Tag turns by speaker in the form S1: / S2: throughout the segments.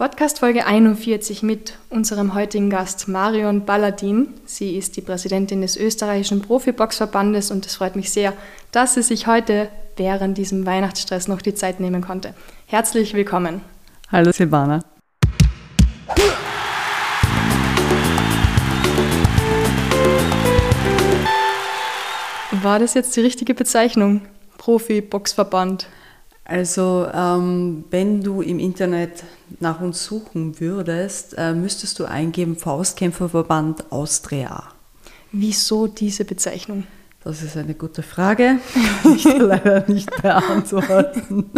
S1: Podcast Folge 41 mit unserem heutigen Gast Marion Balladin. Sie ist die Präsidentin des österreichischen Profiboxverbandes und es freut mich sehr, dass sie sich heute während diesem Weihnachtsstress noch die Zeit nehmen konnte. Herzlich willkommen.
S2: Hallo Silvana.
S1: War das jetzt die richtige Bezeichnung? Profi-Boxverband?
S2: Also, ähm, wenn du im Internet nach uns suchen würdest, äh, müsstest du eingeben Faustkämpferverband Austria.
S1: Wieso diese Bezeichnung?
S2: Das ist eine gute Frage, die ich leider nicht beantworten.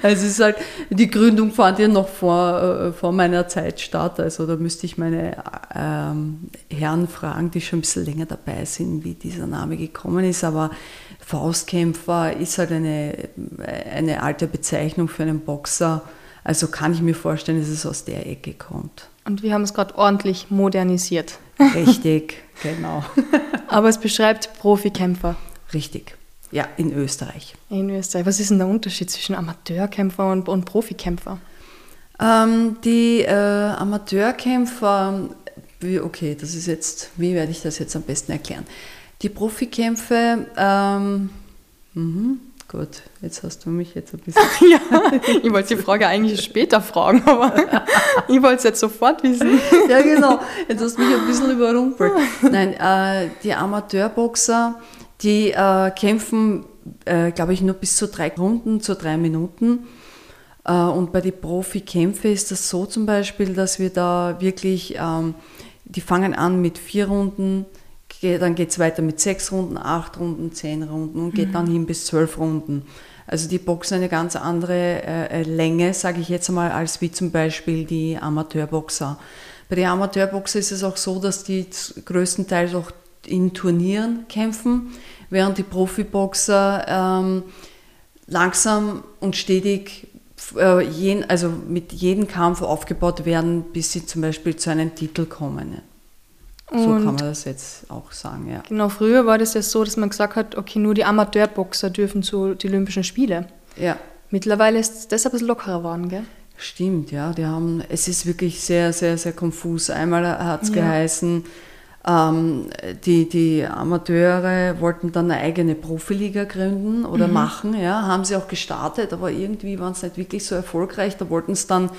S2: Also ist halt, die Gründung fand ja noch vor, äh, vor meiner Zeit statt. Also da müsste ich meine ähm, Herren fragen, die schon ein bisschen länger dabei sind, wie dieser Name gekommen ist. Aber Faustkämpfer ist halt eine, eine alte Bezeichnung für einen Boxer. Also kann ich mir vorstellen, dass es aus der Ecke kommt.
S1: Und wir haben es gerade ordentlich modernisiert.
S2: Richtig, genau.
S1: Aber es beschreibt Profikämpfer.
S2: Richtig. Ja, in Österreich.
S1: In Österreich. Was ist denn der Unterschied zwischen Amateurkämpfer und, und Profikämpfer?
S2: Ähm, die äh, Amateurkämpfer, okay, das ist jetzt, wie werde ich das jetzt am besten erklären? Die Profikämpfe, ähm, mh, gut, jetzt hast du mich jetzt ein bisschen.
S1: ja, ich wollte die Frage eigentlich später fragen, aber ich wollte es jetzt sofort wissen.
S2: ja, genau, jetzt hast du mich ein bisschen überrumpelt. Nein, äh, die Amateurboxer, die äh, kämpfen, äh, glaube ich, nur bis zu drei Runden, zu drei Minuten. Äh, und bei den Profikämpfen ist das so zum Beispiel, dass wir da wirklich, ähm, die fangen an mit vier Runden, dann geht es weiter mit sechs Runden, acht Runden, zehn Runden und geht mhm. dann hin bis zwölf Runden. Also die boxen eine ganz andere äh, äh Länge, sage ich jetzt einmal, als wie zum Beispiel die Amateurboxer. Bei den Amateurboxern ist es auch so, dass die größtenteils auch in Turnieren kämpfen, während die Profiboxer ähm, langsam und stetig äh, jeden, also mit jedem Kampf aufgebaut werden, bis sie zum Beispiel zu einem Titel kommen. Und so kann man das jetzt auch sagen, ja.
S1: Genau, früher war das ja so, dass man gesagt hat, okay, nur die Amateurboxer dürfen zu den Olympischen Spielen.
S2: Ja.
S1: Mittlerweile ist das ein bisschen lockerer geworden, gell?
S2: Stimmt, ja. Die haben, es ist wirklich sehr, sehr, sehr konfus. Einmal hat es ja. geheißen, ähm, die, die Amateure wollten dann eine eigene Profiliga gründen oder mhm. machen, ja, haben sie auch gestartet, aber irgendwie waren es nicht wirklich so erfolgreich. Da wollten es dann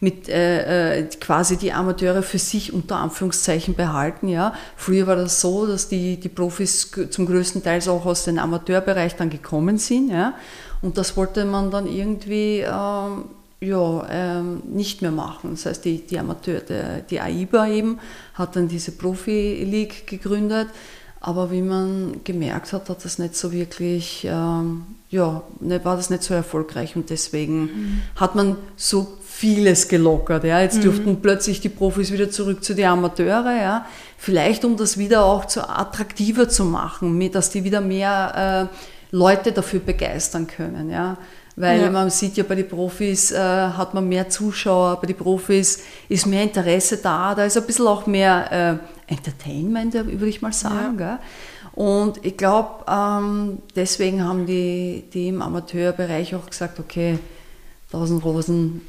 S2: mit äh, äh, quasi die Amateure für sich unter Anführungszeichen behalten. Ja. Früher war das so, dass die, die Profis zum größten Teil auch aus dem Amateurbereich dann gekommen sind. Ja. Und das wollte man dann irgendwie ähm, ja, ähm, nicht mehr machen. Das heißt, die, die Amateur, der, die AIBA eben hat dann diese Profi-League gegründet. Aber wie man gemerkt hat, hat das nicht so wirklich, ähm, ja, ne, war das nicht so erfolgreich und deswegen mhm. hat man so vieles gelockert. Ja. Jetzt mhm. dürften plötzlich die Profis wieder zurück zu den Amateure. Ja. Vielleicht um das wieder auch zu attraktiver zu machen, dass die wieder mehr äh, Leute dafür begeistern können. Ja. Weil ja. man sieht ja bei den Profis äh, hat man mehr Zuschauer, bei den Profis ist mehr Interesse da, da ist ein bisschen auch mehr äh, Entertainment, würde ich mal sagen. Ja. Und ich glaube, ähm, deswegen haben die, die im Amateurbereich auch gesagt, okay, 1000 Rosen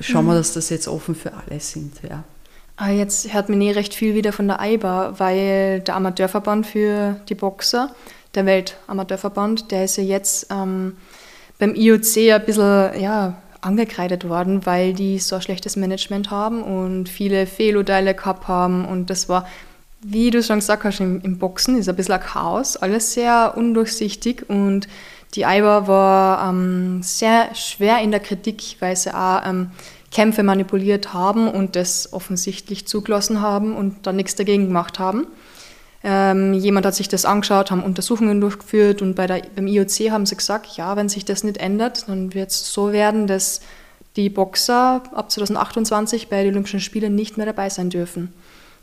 S2: schauen wir, mhm. dass das jetzt offen für alle sind. Ja.
S1: Ah, jetzt hört man eh recht viel wieder von der AIBA, weil der Amateurverband für die Boxer, der Weltamateurverband, der ist ja jetzt ähm, beim IOC ein bisschen ja, angekreidet worden, weil die so ein schlechtes Management haben und viele Fehlurteile gehabt haben. Und das war, wie du schon gesagt hast, im, im Boxen ist ein bisschen ein Chaos, alles sehr undurchsichtig und die AIBA war ähm, sehr schwer in der Kritik, weil sie auch ähm, Kämpfe manipuliert haben und das offensichtlich zugelassen haben und dann nichts dagegen gemacht haben. Ähm, jemand hat sich das angeschaut, haben Untersuchungen durchgeführt und bei der, beim IOC haben sie gesagt, ja, wenn sich das nicht ändert, dann wird es so werden, dass die Boxer ab 2028 bei den Olympischen Spielen nicht mehr dabei sein dürfen.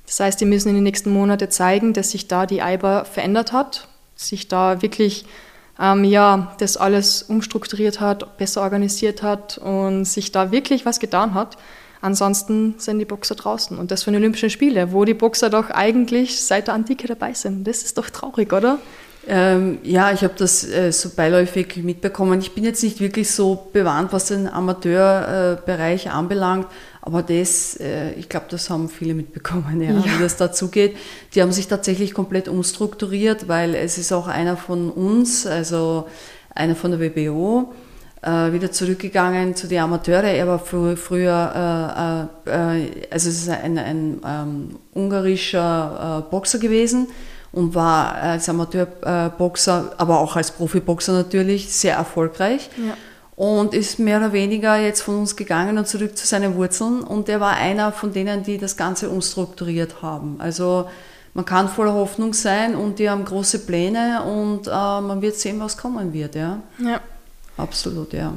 S1: Das heißt, die müssen in den nächsten Monaten zeigen, dass sich da die AIBA verändert hat, sich da wirklich ähm, ja, das alles umstrukturiert hat, besser organisiert hat und sich da wirklich was getan hat. Ansonsten sind die Boxer draußen. Und das für die Olympischen Spiele, wo die Boxer doch eigentlich seit der Antike dabei sind. Das ist doch traurig, oder?
S2: Ähm, ja, ich habe das äh, so beiläufig mitbekommen. Ich bin jetzt nicht wirklich so bewandt, was den Amateurbereich äh, anbelangt, Aber das, äh, ich glaube, das haben viele mitbekommen, ja, ja. wie das dazu geht. Die haben sich tatsächlich komplett umstrukturiert, weil es ist auch einer von uns, also einer von der WBO, äh, wieder zurückgegangen zu den Amateuren. Er war frü früher, äh, also es ist ein, ein ähm, ungarischer Boxer gewesen und war als Amateurboxer, aber auch als Profiboxer natürlich sehr erfolgreich. Ja. Und ist mehr oder weniger jetzt von uns gegangen und zurück zu seinen Wurzeln. Und er war einer von denen, die das Ganze umstrukturiert haben. Also man kann voller Hoffnung sein und die haben große Pläne und äh, man wird sehen, was kommen wird. Ja. ja. Absolut, ja.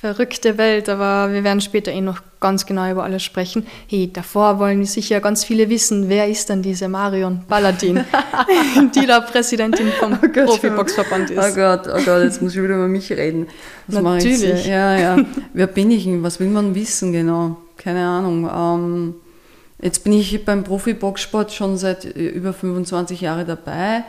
S1: Verrückte Welt, aber wir werden später eh noch ganz genau über alles sprechen. Hey, davor wollen sicher ganz viele wissen, wer ist denn diese Marion Balladin, die da Präsidentin vom oh Profiboxverband ist.
S2: Oh Gott, oh Gott, jetzt muss ich wieder über mich reden.
S1: Was Natürlich.
S2: Ja, ja. Wer bin ich? Was will man wissen genau? Keine Ahnung. Ähm, jetzt bin ich beim Profiboxsport schon seit über 25 Jahren dabei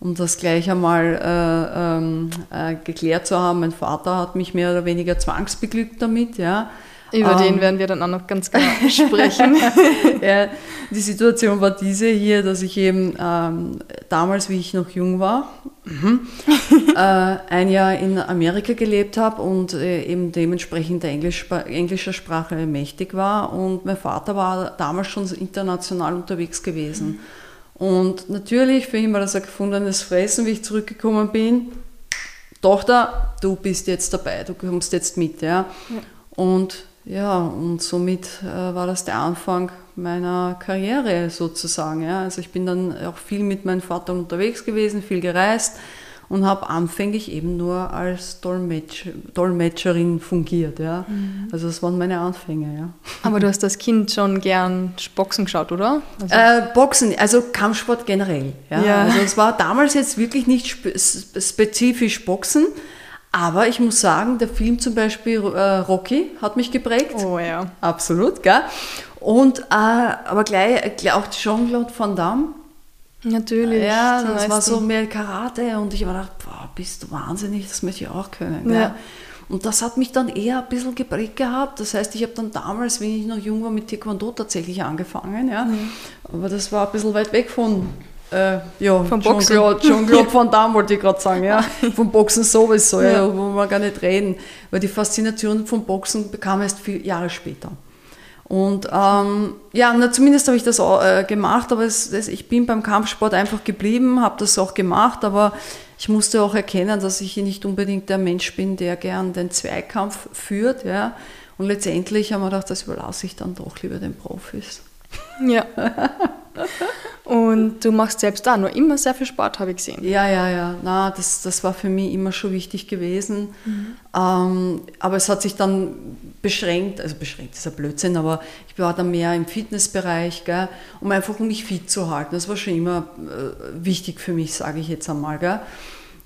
S2: um das gleich einmal äh, ähm, äh, geklärt zu haben. Mein Vater hat mich mehr oder weniger zwangsbeglückt damit, ja.
S1: Über ähm, den werden wir dann auch noch ganz genau sprechen.
S2: ja, die Situation war diese hier, dass ich eben ähm, damals, wie ich noch jung war, äh, ein Jahr in Amerika gelebt habe und äh, eben dementsprechend der Englisch, englischer Sprache mächtig war. Und mein Vater war damals schon international unterwegs gewesen. Mhm. Und natürlich für ihn war das ein gefundenes Fressen, wie ich zurückgekommen bin. Tochter, du bist jetzt dabei, du kommst jetzt mit. Ja. ja. Und ja, und somit äh, war das der Anfang meiner Karriere sozusagen. Ja. Also ich bin dann auch viel mit meinem Vater unterwegs gewesen, viel gereist und habe anfänglich eben nur als Dolmetsch, Dolmetscherin fungiert. Ja. Mhm. Also das waren meine Anfänge. Ja.
S1: Aber du hast als Kind schon gern Boxen geschaut, oder?
S2: Also äh, Boxen, also Kampfsport generell. Ja. ja. Also es war damals jetzt wirklich nicht spe spezifisch Boxen. Aber ich muss sagen, der Film zum Beispiel äh, Rocky hat mich geprägt.
S1: Oh ja.
S2: Absolut, gell? Und äh, aber gleich, gleich auch Jean-Claude Van Damme
S1: Natürlich.
S2: Ja, das war so mehr Karate und ich habe gedacht, boah, bist du wahnsinnig, das möchte ich auch können. Ja. Und das hat mich dann eher ein bisschen geprägt gehabt. Das heißt, ich habe dann damals, wenn ich noch jung war, mit Taekwondo tatsächlich angefangen. Ja. Mhm. Aber das war ein bisschen weit weg von äh, ja, Vom Boxen. Jean-Claude Van Damme wollte ich gerade sagen, ja. Vom Boxen sowieso, ja. ja, wo wir gar nicht reden. Weil die Faszination vom Boxen bekam erst vier Jahre später. Und ähm, ja, na, zumindest habe ich das auch, äh, gemacht, aber es, es, ich bin beim Kampfsport einfach geblieben, habe das auch gemacht, aber ich musste auch erkennen, dass ich nicht unbedingt der Mensch bin, der gern den Zweikampf führt. Ja. Und letztendlich haben wir gedacht, das überlasse ich dann doch lieber den Profis.
S1: Ja. Und du machst selbst da nur immer sehr viel Sport, habe ich gesehen.
S2: Ja, ja, ja. Na, das, das war für mich immer schon wichtig gewesen. Mhm. Ähm, aber es hat sich dann beschränkt, also beschränkt ist ein Blödsinn, aber ich war dann mehr im Fitnessbereich, gell, um einfach um mich fit zu halten. Das war schon immer äh, wichtig für mich, sage ich jetzt einmal. Gell.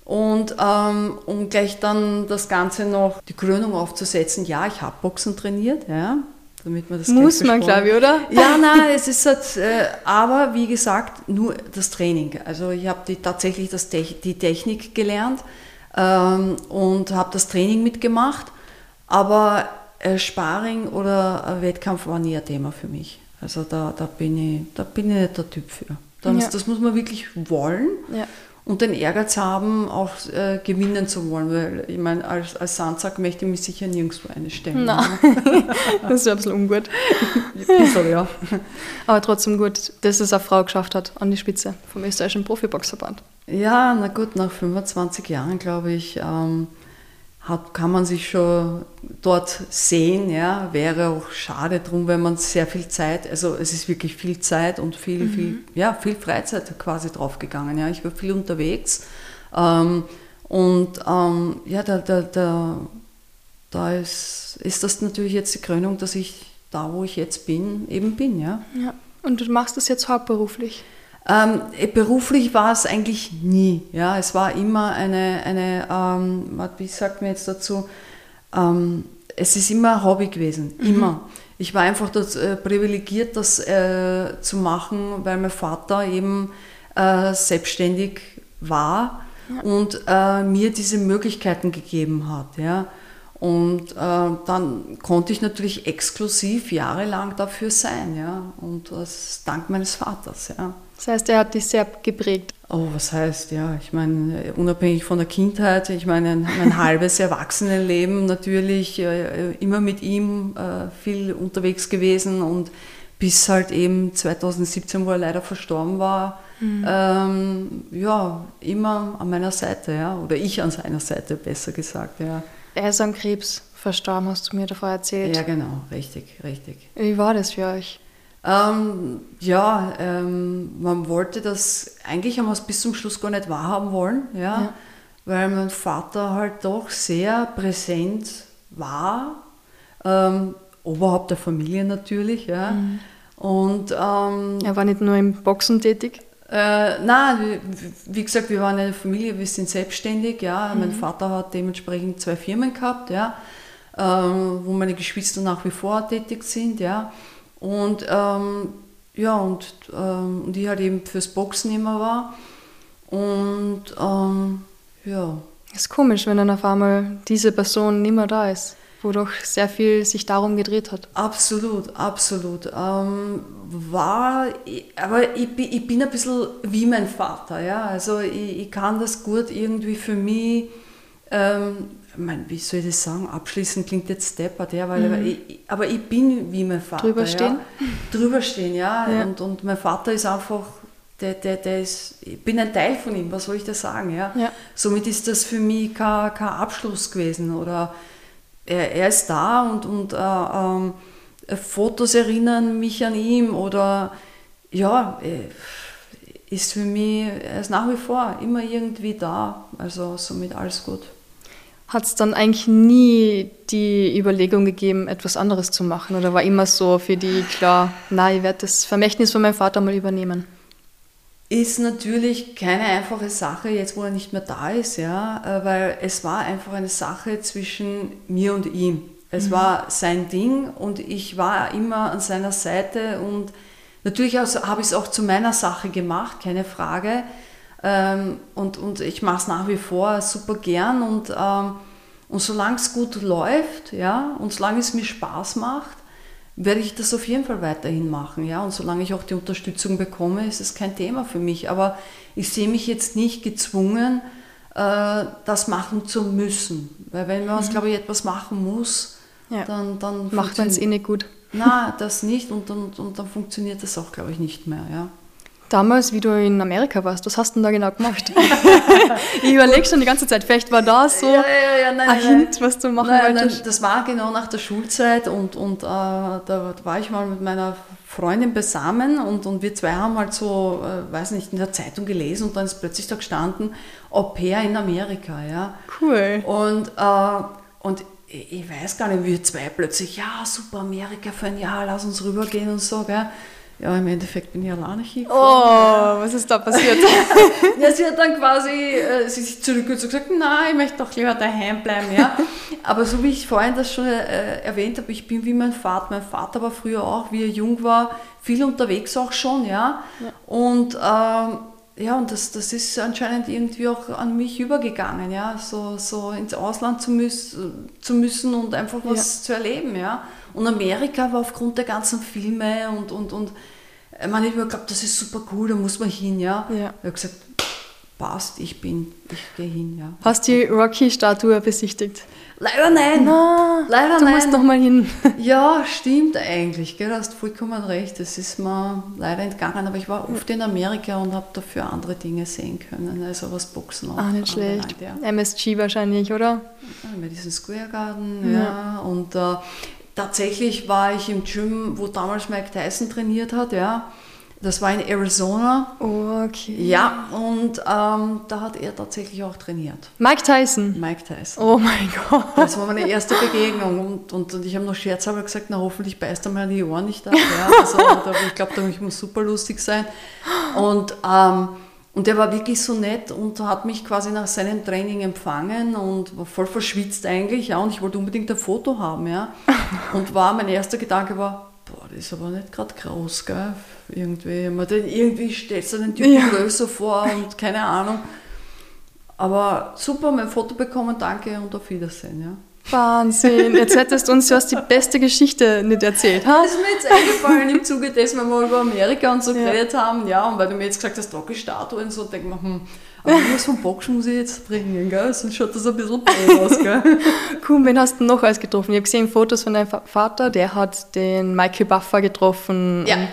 S2: Und ähm, um gleich dann das Ganze noch, die Krönung aufzusetzen, ja, ich habe Boxen trainiert, ja, damit man das
S1: Muss man, glaube ich, oder?
S2: Ja, nein, es ist halt, äh, aber wie gesagt, nur das Training. Also ich habe tatsächlich das, die Technik gelernt ähm, und habe das Training mitgemacht, aber äh, Sparring oder Wettkampf war nie ein Thema für mich. Also da, da, bin, ich, da bin ich nicht der Typ für. Das, ja. das muss man wirklich wollen. Ja und den Ehrgeiz haben, auch äh, gewinnen zu wollen, weil ich meine, als, als Sandsack möchte ich mich sicher nirgendwo einstellen.
S1: Nein, das ist ein bisschen ungut.
S2: Bisschen, ja.
S1: Aber trotzdem gut, dass es eine Frau geschafft hat an die Spitze vom österreichischen Profiboxverband.
S2: Ja, na gut, nach 25 Jahren, glaube ich, ähm, hat, kann man sich schon dort sehen. Ja, wäre auch schade drum, wenn man sehr viel Zeit, also es ist wirklich viel Zeit und viel, mhm. viel, ja, viel Freizeit quasi draufgegangen. Ja, ich war viel unterwegs ähm, und ähm, ja, da, da, da, da ist, ist das natürlich jetzt die Krönung, dass ich da, wo ich jetzt bin, eben bin. Ja.
S1: ja. Und du machst das jetzt hauptberuflich?
S2: Ähm, beruflich war es eigentlich nie. Ja, es war immer eine, eine ähm, wie sagt man jetzt dazu, ähm, es ist immer ein Hobby gewesen, mhm. immer. Ich war einfach das, äh, privilegiert, das äh, zu machen, weil mein Vater eben äh, selbstständig war ja. und äh, mir diese Möglichkeiten gegeben hat. Ja. Und äh, dann konnte ich natürlich exklusiv jahrelang dafür sein, ja. Und das dank meines Vaters, ja.
S1: Das heißt, er hat dich sehr geprägt.
S2: Oh, was heißt, ja, ich meine, unabhängig von der Kindheit, ich meine, mein halbes Erwachsenenleben natürlich äh, immer mit ihm äh, viel unterwegs gewesen und bis halt eben 2017, wo er leider verstorben war, mhm. ähm, ja, immer an meiner Seite, ja, oder ich an seiner Seite, besser gesagt, ja.
S1: Er ist an Krebs verstorben, hast du mir davor erzählt.
S2: Ja, genau, richtig, richtig.
S1: Wie war das für euch?
S2: Ähm, ja, ähm, man wollte das, eigentlich haben wir es bis zum Schluss gar nicht wahrhaben wollen, ja, ja. weil mein Vater halt doch sehr präsent war, ähm, Oberhaupt der Familie natürlich, ja. Mhm. Und, ähm,
S1: er war nicht nur im Boxen tätig?
S2: Äh, nein, wie, wie, gesagt, wir waren eine Familie, wir sind selbstständig, ja. Mhm. Mein Vater hat dementsprechend zwei Firmen gehabt, ja, ähm, wo meine Geschwister nach wie vor tätig sind, ja. Und ähm, ja, und, ähm, und ich halt eben fürs Boxen immer war. Und ähm, ja.
S1: Ist komisch, wenn dann auf einmal diese Person nicht mehr da ist, wo doch sehr viel sich darum gedreht hat.
S2: Absolut, absolut. Ähm, war, aber ich, ich, bin ein bisschen wie mein Vater, ja. Also ich, ich kann das gut irgendwie für mich ähm, mein, wie soll ich das sagen, abschließend klingt jetzt deppert, ja, weil mhm. ich, aber ich bin wie mein Vater.
S1: Drüber stehen?
S2: Ja. Drüber stehen, ja. ja. Und, und mein Vater ist einfach, der, der, der ist, ich bin ein Teil von ihm, was soll ich da sagen, ja. ja. Somit ist das für mich kein, kein Abschluss gewesen oder er, er ist da und, und äh, ähm, Fotos erinnern mich an ihn oder ja, äh, ist für mich, er ist nach wie vor immer irgendwie da, also somit alles gut
S1: hat es dann eigentlich nie die Überlegung gegeben, etwas anderes zu machen? Oder war immer so für die klar, na, ich werde das Vermächtnis von meinem Vater mal übernehmen?
S2: Ist natürlich keine einfache Sache, jetzt wo er nicht mehr da ist, ja, äh, weil es war einfach eine Sache zwischen mir und ihm. Es mhm. war sein Ding und ich war immer an seiner Seite und natürlich habe ich es auch zu meiner Sache gemacht, keine Frage. Ähm, und, und ich mache es nach wie vor super gern und, ähm, und solange es gut läuft ja, und solange es mir Spaß macht, werde ich das auf jeden Fall weiterhin machen. Ja? Und solange ich auch die Unterstützung bekomme, ist es kein Thema für mich. Aber ich sehe mich jetzt nicht gezwungen, äh, das machen zu müssen. Weil wenn man, mhm. glaube ich, etwas machen muss, ja. dann, dann
S1: macht man es eh nicht gut.
S2: Na, das nicht und, und, und dann funktioniert das auch, glaube ich, nicht mehr. Ja.
S1: Damals, wie du in Amerika warst, was hast du denn da genau gemacht? ich überlege schon die ganze Zeit, vielleicht war da so ja, ja, ja, nein, ein Hint, was du machen nein, wolltest.
S2: Nein, das war genau nach der Schulzeit und, und äh, da war ich mal mit meiner Freundin beisammen und, und wir zwei haben halt so, äh, weiß nicht, in der Zeitung gelesen und dann ist plötzlich da gestanden, Au pair in Amerika, ja.
S1: Cool.
S2: Und, äh, und ich weiß gar nicht, wir zwei plötzlich, ja, super, Amerika für ein Jahr, lass uns rübergehen und so, gell. Ja, im Endeffekt bin ich alleine
S1: hingefahren. Oh, was ist da passiert?
S2: ja, sie hat dann quasi, äh, sie sich zurückgezogen und gesagt, nein, ich möchte doch lieber daheim bleiben, ja. Aber so wie ich vorhin das schon äh, erwähnt habe, ich bin wie mein Vater. Mein Vater war früher auch, wie er jung war, viel unterwegs auch schon, ja. ja. Und ähm, ja, und das, das ist anscheinend irgendwie auch an mich übergegangen, ja, so, so ins Ausland zu, müß, zu müssen und einfach was ja. zu erleben, ja. Und Amerika war aufgrund der ganzen Filme und, und, und man hat immer geglaubt, das ist super cool, da muss man hin, ja. ja. Ich habe gesagt, passt, ich bin, ich gehe hin, ja.
S1: Hast du die Rocky-Statue besichtigt?
S2: Leider nein.
S1: Na, Leider du nein. musst noch mal hin.
S2: Ja, stimmt eigentlich. Gell? Du hast vollkommen recht. Das ist mir leider entgangen. Aber ich war oft in Amerika und habe dafür andere Dinge sehen können. Also was Boxen
S1: auch. Ah, nicht schlecht. ja. MSG wahrscheinlich, oder?
S2: Ja, Madison Square Garden, ja. ja. Und äh, tatsächlich war ich im Gym, wo damals Mike Tyson trainiert hat, ja. Das war in Arizona.
S1: Oh, okay.
S2: Ja, und ähm, da hat er tatsächlich auch trainiert.
S1: Mike Tyson?
S2: Mike Tyson.
S1: Oh mein Gott.
S2: Das war meine erste Begegnung. Und, und, und ich habe noch scherzhalber gesagt, na hoffentlich beißt er mal die Ohren nicht ab. Ja, also, ich glaube, da muss super lustig sein. Und, ähm, und er war wirklich so nett und hat mich quasi nach seinem Training empfangen und war voll verschwitzt eigentlich. Ja, und ich wollte unbedingt ein Foto haben. Ja. Und war, mein erster Gedanke war, boah, das ist aber nicht gerade groß, gell? Irgendwie, man irgendwie stellt du den Typen ja. größer vor und keine Ahnung. Aber super, mein Foto bekommen, danke und auf Wiedersehen, ja.
S1: Wahnsinn. Jetzt hättest du uns erst die beste Geschichte nicht erzählt. Ha?
S2: Das ist mir jetzt eingefallen im Zuge dessen, wenn wir über Amerika und so ja. geredet haben. Ja, und weil du mir jetzt gesagt hast, Rocky-Statue und so, denke ich mir, hm, aber was vom Boxen muss ich jetzt bringen, gell? Sonst schaut das ein bisschen blöd aus, gell?
S1: Cool, wen hast du noch alles getroffen? Ich habe gesehen Fotos von deinem Vater, der hat den Michael Buffer getroffen
S2: ja.
S1: und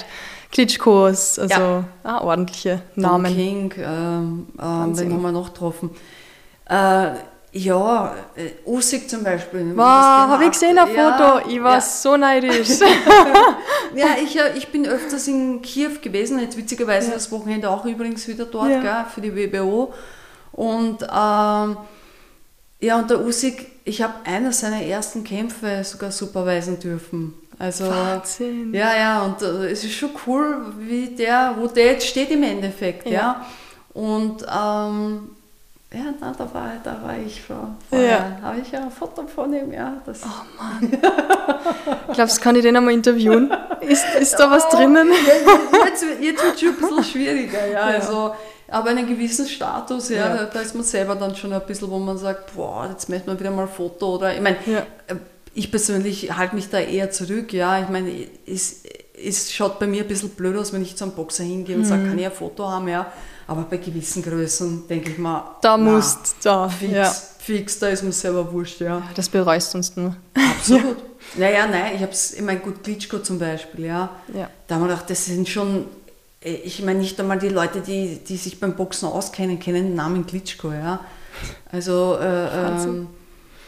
S1: Klitschkos, also ja. ah, ordentliche Namen.
S2: Tom King, ähm, ähm, wen haben wir noch getroffen? Äh, ja, äh, Usyk zum Beispiel.
S1: Wow, habe ich gesehen ein ja, Foto. Ich war ja. so neidisch.
S2: ja, ich, äh, ich bin öfters in Kiew gewesen, jetzt witzigerweise ja. das Wochenende auch übrigens wieder dort, ja. gell, für die WBO. Und ähm, ja, und der Usyk, ich habe einer seiner ersten Kämpfe sogar superweisen dürfen. Also,
S1: Wahnsinn.
S2: Ja, ja, und äh, es ist schon cool, wie der, wo der jetzt steht im Endeffekt, ja. ja. Und ähm, ja, na, da, war, da war ich schon. Vorher ja. habe ich ja ein Foto von ihm, ja. Das
S1: oh Mann. Glaubst du, kann ich den einmal interviewen? Ist, ist da was drinnen?
S2: Jetzt, jetzt wird es schon ein bisschen schwieriger, ja. ja. Also, aber einen gewissen Status, ja, ja, da ist man selber dann schon ein bisschen, wo man sagt, boah, jetzt möchte man wieder mal ein Foto oder, ich meine, ja. Äh, ich persönlich halte mich da eher zurück, ja. Ich meine, es, es schaut bei mir ein bisschen blöd aus, wenn ich zum Boxer hingehe und mhm. sage, kann ich ein Foto haben, ja. Aber bei gewissen Größen denke ich mal,
S1: da musst da
S2: fix, ja. fix, da ist mir selber wurscht, ja.
S1: Das bereust uns nur.
S2: Absolut. naja, nein, ich habe es, ich meine, gut, Klitschko zum Beispiel, ja. ja. Da haben wir gedacht, das sind schon, äh, ich meine nicht einmal die Leute, die, die sich beim Boxen auskennen, kennen den Namen Klitschko, ja. Also, äh, ähm,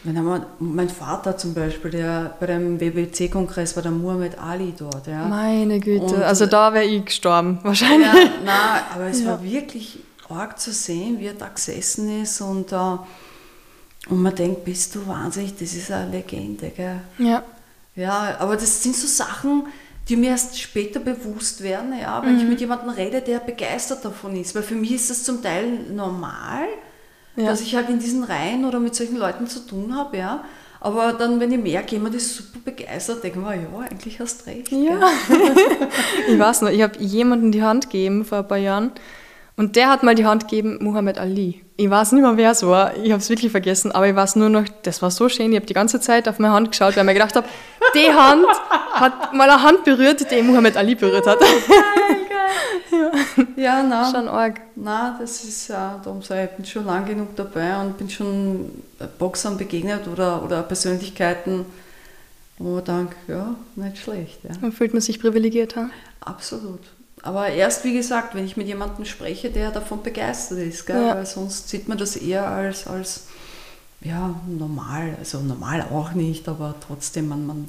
S2: wenn wir, mein Vater zum Beispiel, der bei dem WBC-Kongress war der Muhammad Ali dort. Ja.
S1: Meine Güte, und, also da wäre ich gestorben, wahrscheinlich.
S2: Ja, nein, aber es ja. war wirklich arg zu sehen, wie er da gesessen ist und, uh, und man denkt, bist du wahnsinnig, das ist eine Legende. Gell?
S1: Ja.
S2: Ja, aber das sind so Sachen, die mir erst später bewusst werden, ja, wenn mhm. ich mit jemandem rede, der begeistert davon ist. Weil für mich ist das zum Teil normal ja. dass ich halt in diesen Reihen oder mit solchen Leuten zu tun habe, ja. Aber dann, wenn ich merke, jemand ist super begeistert, denke ich mir, ja, eigentlich hast du recht.
S1: Ja. ich weiß noch, ich habe jemanden die Hand gegeben vor ein paar Jahren und der hat mal die Hand gegeben, Muhammad Ali. Ich weiß nicht mehr, wer es war, ich habe es wirklich vergessen, aber ich weiß nur noch, das war so schön, ich habe die ganze Zeit auf meine Hand geschaut, weil ich mir gedacht habe, die Hand hat mal eine Hand berührt, die Muhammad Ali berührt hat.
S2: Ja, ja nein.
S1: Schon arg.
S2: Nein, das ist ja, darum sage ich, bin schon lang genug dabei und bin schon Boxern begegnet oder, oder Persönlichkeiten, wo man denkt, ja, nicht schlecht. Ja.
S1: Dann fühlt man sich privilegiert, ha?
S2: Absolut. Aber erst, wie gesagt, wenn ich mit jemandem spreche, der davon begeistert ist, gell? Ja. weil sonst sieht man das eher als, als ja, normal. Also normal auch nicht, aber trotzdem, man, man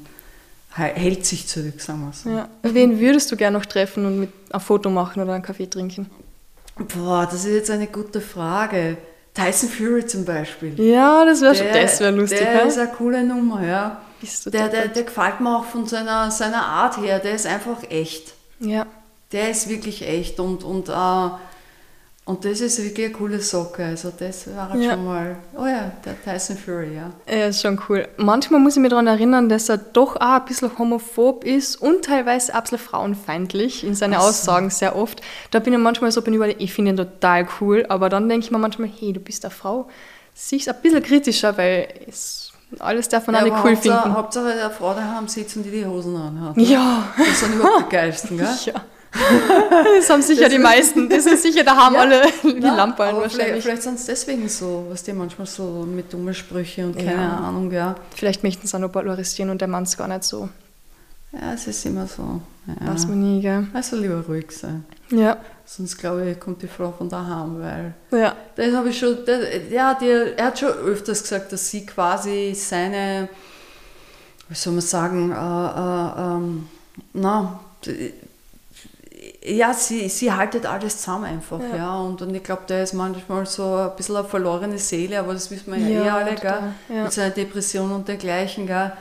S2: hält sich zurück, sagen wir so.
S1: Ja. Wen würdest du gerne noch treffen und mit ein Foto machen oder einen Kaffee trinken?
S2: Boah, das ist jetzt eine gute Frage. Tyson Fury zum Beispiel.
S1: Ja, das wäre wär lustig.
S2: Der he? ist eine coole Nummer, ja. Der, der, der gefällt mir auch von seiner, seiner Art her. Der ist einfach echt.
S1: Ja.
S2: Der ist wirklich echt und, und äh, und das ist wirklich eine coole Socke. Also das war halt ja. schon mal, oh ja, der Tyson Fury, ja.
S1: Er ist schon cool. Manchmal muss ich mich daran erinnern, dass er doch auch ein bisschen homophob ist und teilweise ein bisschen frauenfeindlich in seinen so. Aussagen sehr oft. Da bin ich manchmal so, bin ich, ich finde ihn total cool, aber dann denke ich mir manchmal, hey, du bist eine Frau. Siehst ein bisschen kritischer, weil es alles darf man ja, auch nicht cool
S2: Hauptsache,
S1: finden.
S2: Hauptsache eine Frau daheim sitzen, die die Hosen anhat.
S1: Ja.
S2: Das sind überhaupt die Geisten, gell?
S1: Ja. das haben sicher das die meisten. Das ist sicher, da haben ja, alle die ja, Lampen wahrscheinlich.
S2: Vielleicht, vielleicht sind es deswegen so, was die manchmal so mit dummen Sprüchen und keine ja. Ahnung, ja.
S1: Vielleicht möchten sie auch noch polarisieren und der Mann ist gar nicht so.
S2: Ja, es ist immer so. Ja.
S1: Weiß man nie, gell?
S2: Also lieber ruhig sein.
S1: Ja.
S2: Sonst glaube ich, kommt die Frau von daheim, weil.
S1: Ja.
S2: Das habe ich schon. Das, ja, die, er hat schon öfters gesagt, dass sie quasi seine, wie soll man sagen, äh, äh, ähm, na, ja, sie, sie haltet alles zusammen einfach, ja. ja. Und, und ich glaube, der ist manchmal so ein bisschen eine verlorene Seele, aber das wissen wir ja, eh alle, gell? Ja. Mit seiner Depression und dergleichen, gell?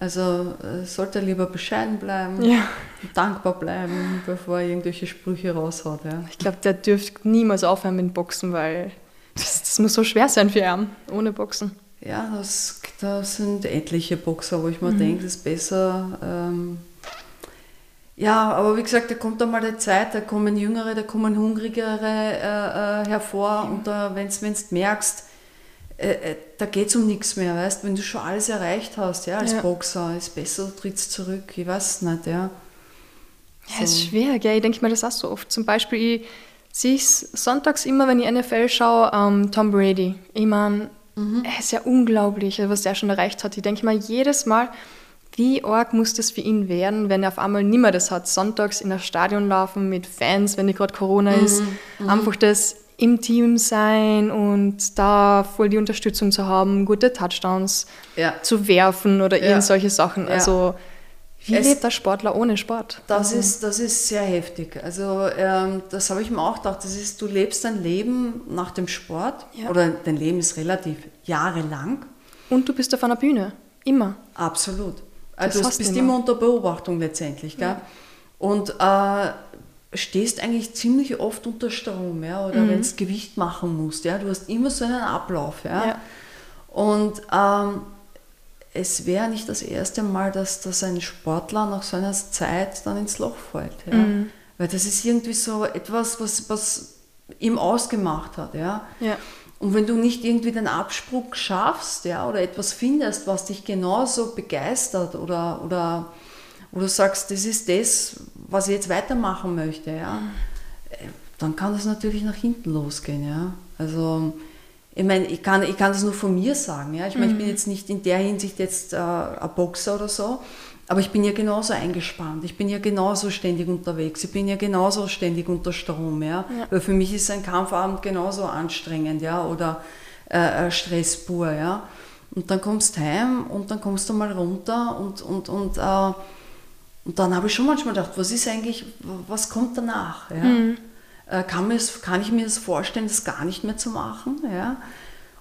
S2: Also äh, sollte er lieber bescheiden bleiben,
S1: ja.
S2: dankbar bleiben, bevor er irgendwelche Sprüche raushaut. Ja.
S1: Ich glaube, der dürfte niemals aufhören mit Boxen, weil das, das muss so schwer sein für ihn, ohne Boxen.
S2: Ja, das, das sind etliche Boxer, wo ich mir mhm. denke, es ist besser, ähm, ja, aber wie gesagt, da kommt einmal die Zeit, da kommen Jüngere, da kommen Hungrigere äh, äh, hervor und da, wenn du merkst, äh, äh da geht es um nichts mehr, weißt wenn du schon alles erreicht hast, ja, als ja. Boxer, ist besser, du trittst zurück, ich weiß nicht, ja.
S1: So. Ja, ist schwer, gell? ich denke mir das auch so oft. Zum Beispiel, ich sehe es sonntags immer, wenn ich NFL schaue, ähm, Tom Brady. Ich meine, mhm. er ist ja unglaublich, was er schon erreicht hat. Ich denke mal jedes Mal, wie arg muss das für ihn werden, wenn er auf einmal nicht mehr das hat, sonntags in das Stadion laufen mit Fans, wenn nicht gerade Corona mhm. ist, mhm. einfach das im Team sein und da voll die Unterstützung zu haben, gute Touchdowns ja. zu werfen oder ja. solche Sachen. Ja. Also wie es, lebt der Sportler ohne Sport?
S2: Das, also. ist, das ist sehr heftig. Also ähm, das habe ich mir auch gedacht. Das ist, du lebst dein Leben nach dem Sport oder dein Leben ist relativ jahrelang.
S1: Und du bist auf einer Bühne, immer.
S2: Absolut. Also du bist immer unter Beobachtung letztendlich. Gell? Ja. Und äh, stehst eigentlich ziemlich oft unter Strom, ja, oder mhm. wenn du Gewicht machen musst. Ja? Du hast immer so einen Ablauf. Ja? ja. Und ähm, es wäre nicht das erste Mal, dass, dass ein Sportler nach so einer Zeit dann ins Loch fällt. Ja? Mhm. Weil das ist irgendwie so etwas, was, was ihm ausgemacht hat. Ja? ja. Und wenn du nicht irgendwie den Abspruch schaffst ja, oder etwas findest, was dich genauso begeistert oder, oder wo du sagst, das ist das, was ich jetzt weitermachen möchte, ja, dann kann das natürlich nach hinten losgehen. Ja. Also ich meine, ich kann, ich kann das nur von mir sagen. Ja. Ich meine, ich bin mhm. jetzt nicht in der Hinsicht jetzt äh, ein Boxer oder so, aber ich bin ja genauso eingespannt, ich bin ja genauso ständig unterwegs, ich bin ja genauso ständig unter Strom. Ja? ja. Weil für mich ist ein Kampfabend genauso anstrengend ja? oder äh, Stress pur. Ja? Und dann kommst du heim und dann kommst du mal runter und, und, und, äh, und dann habe ich schon manchmal gedacht, was ist eigentlich, was kommt danach? Ja? Mhm. Äh, kann, kann ich mir das vorstellen, das gar nicht mehr zu machen? Ja?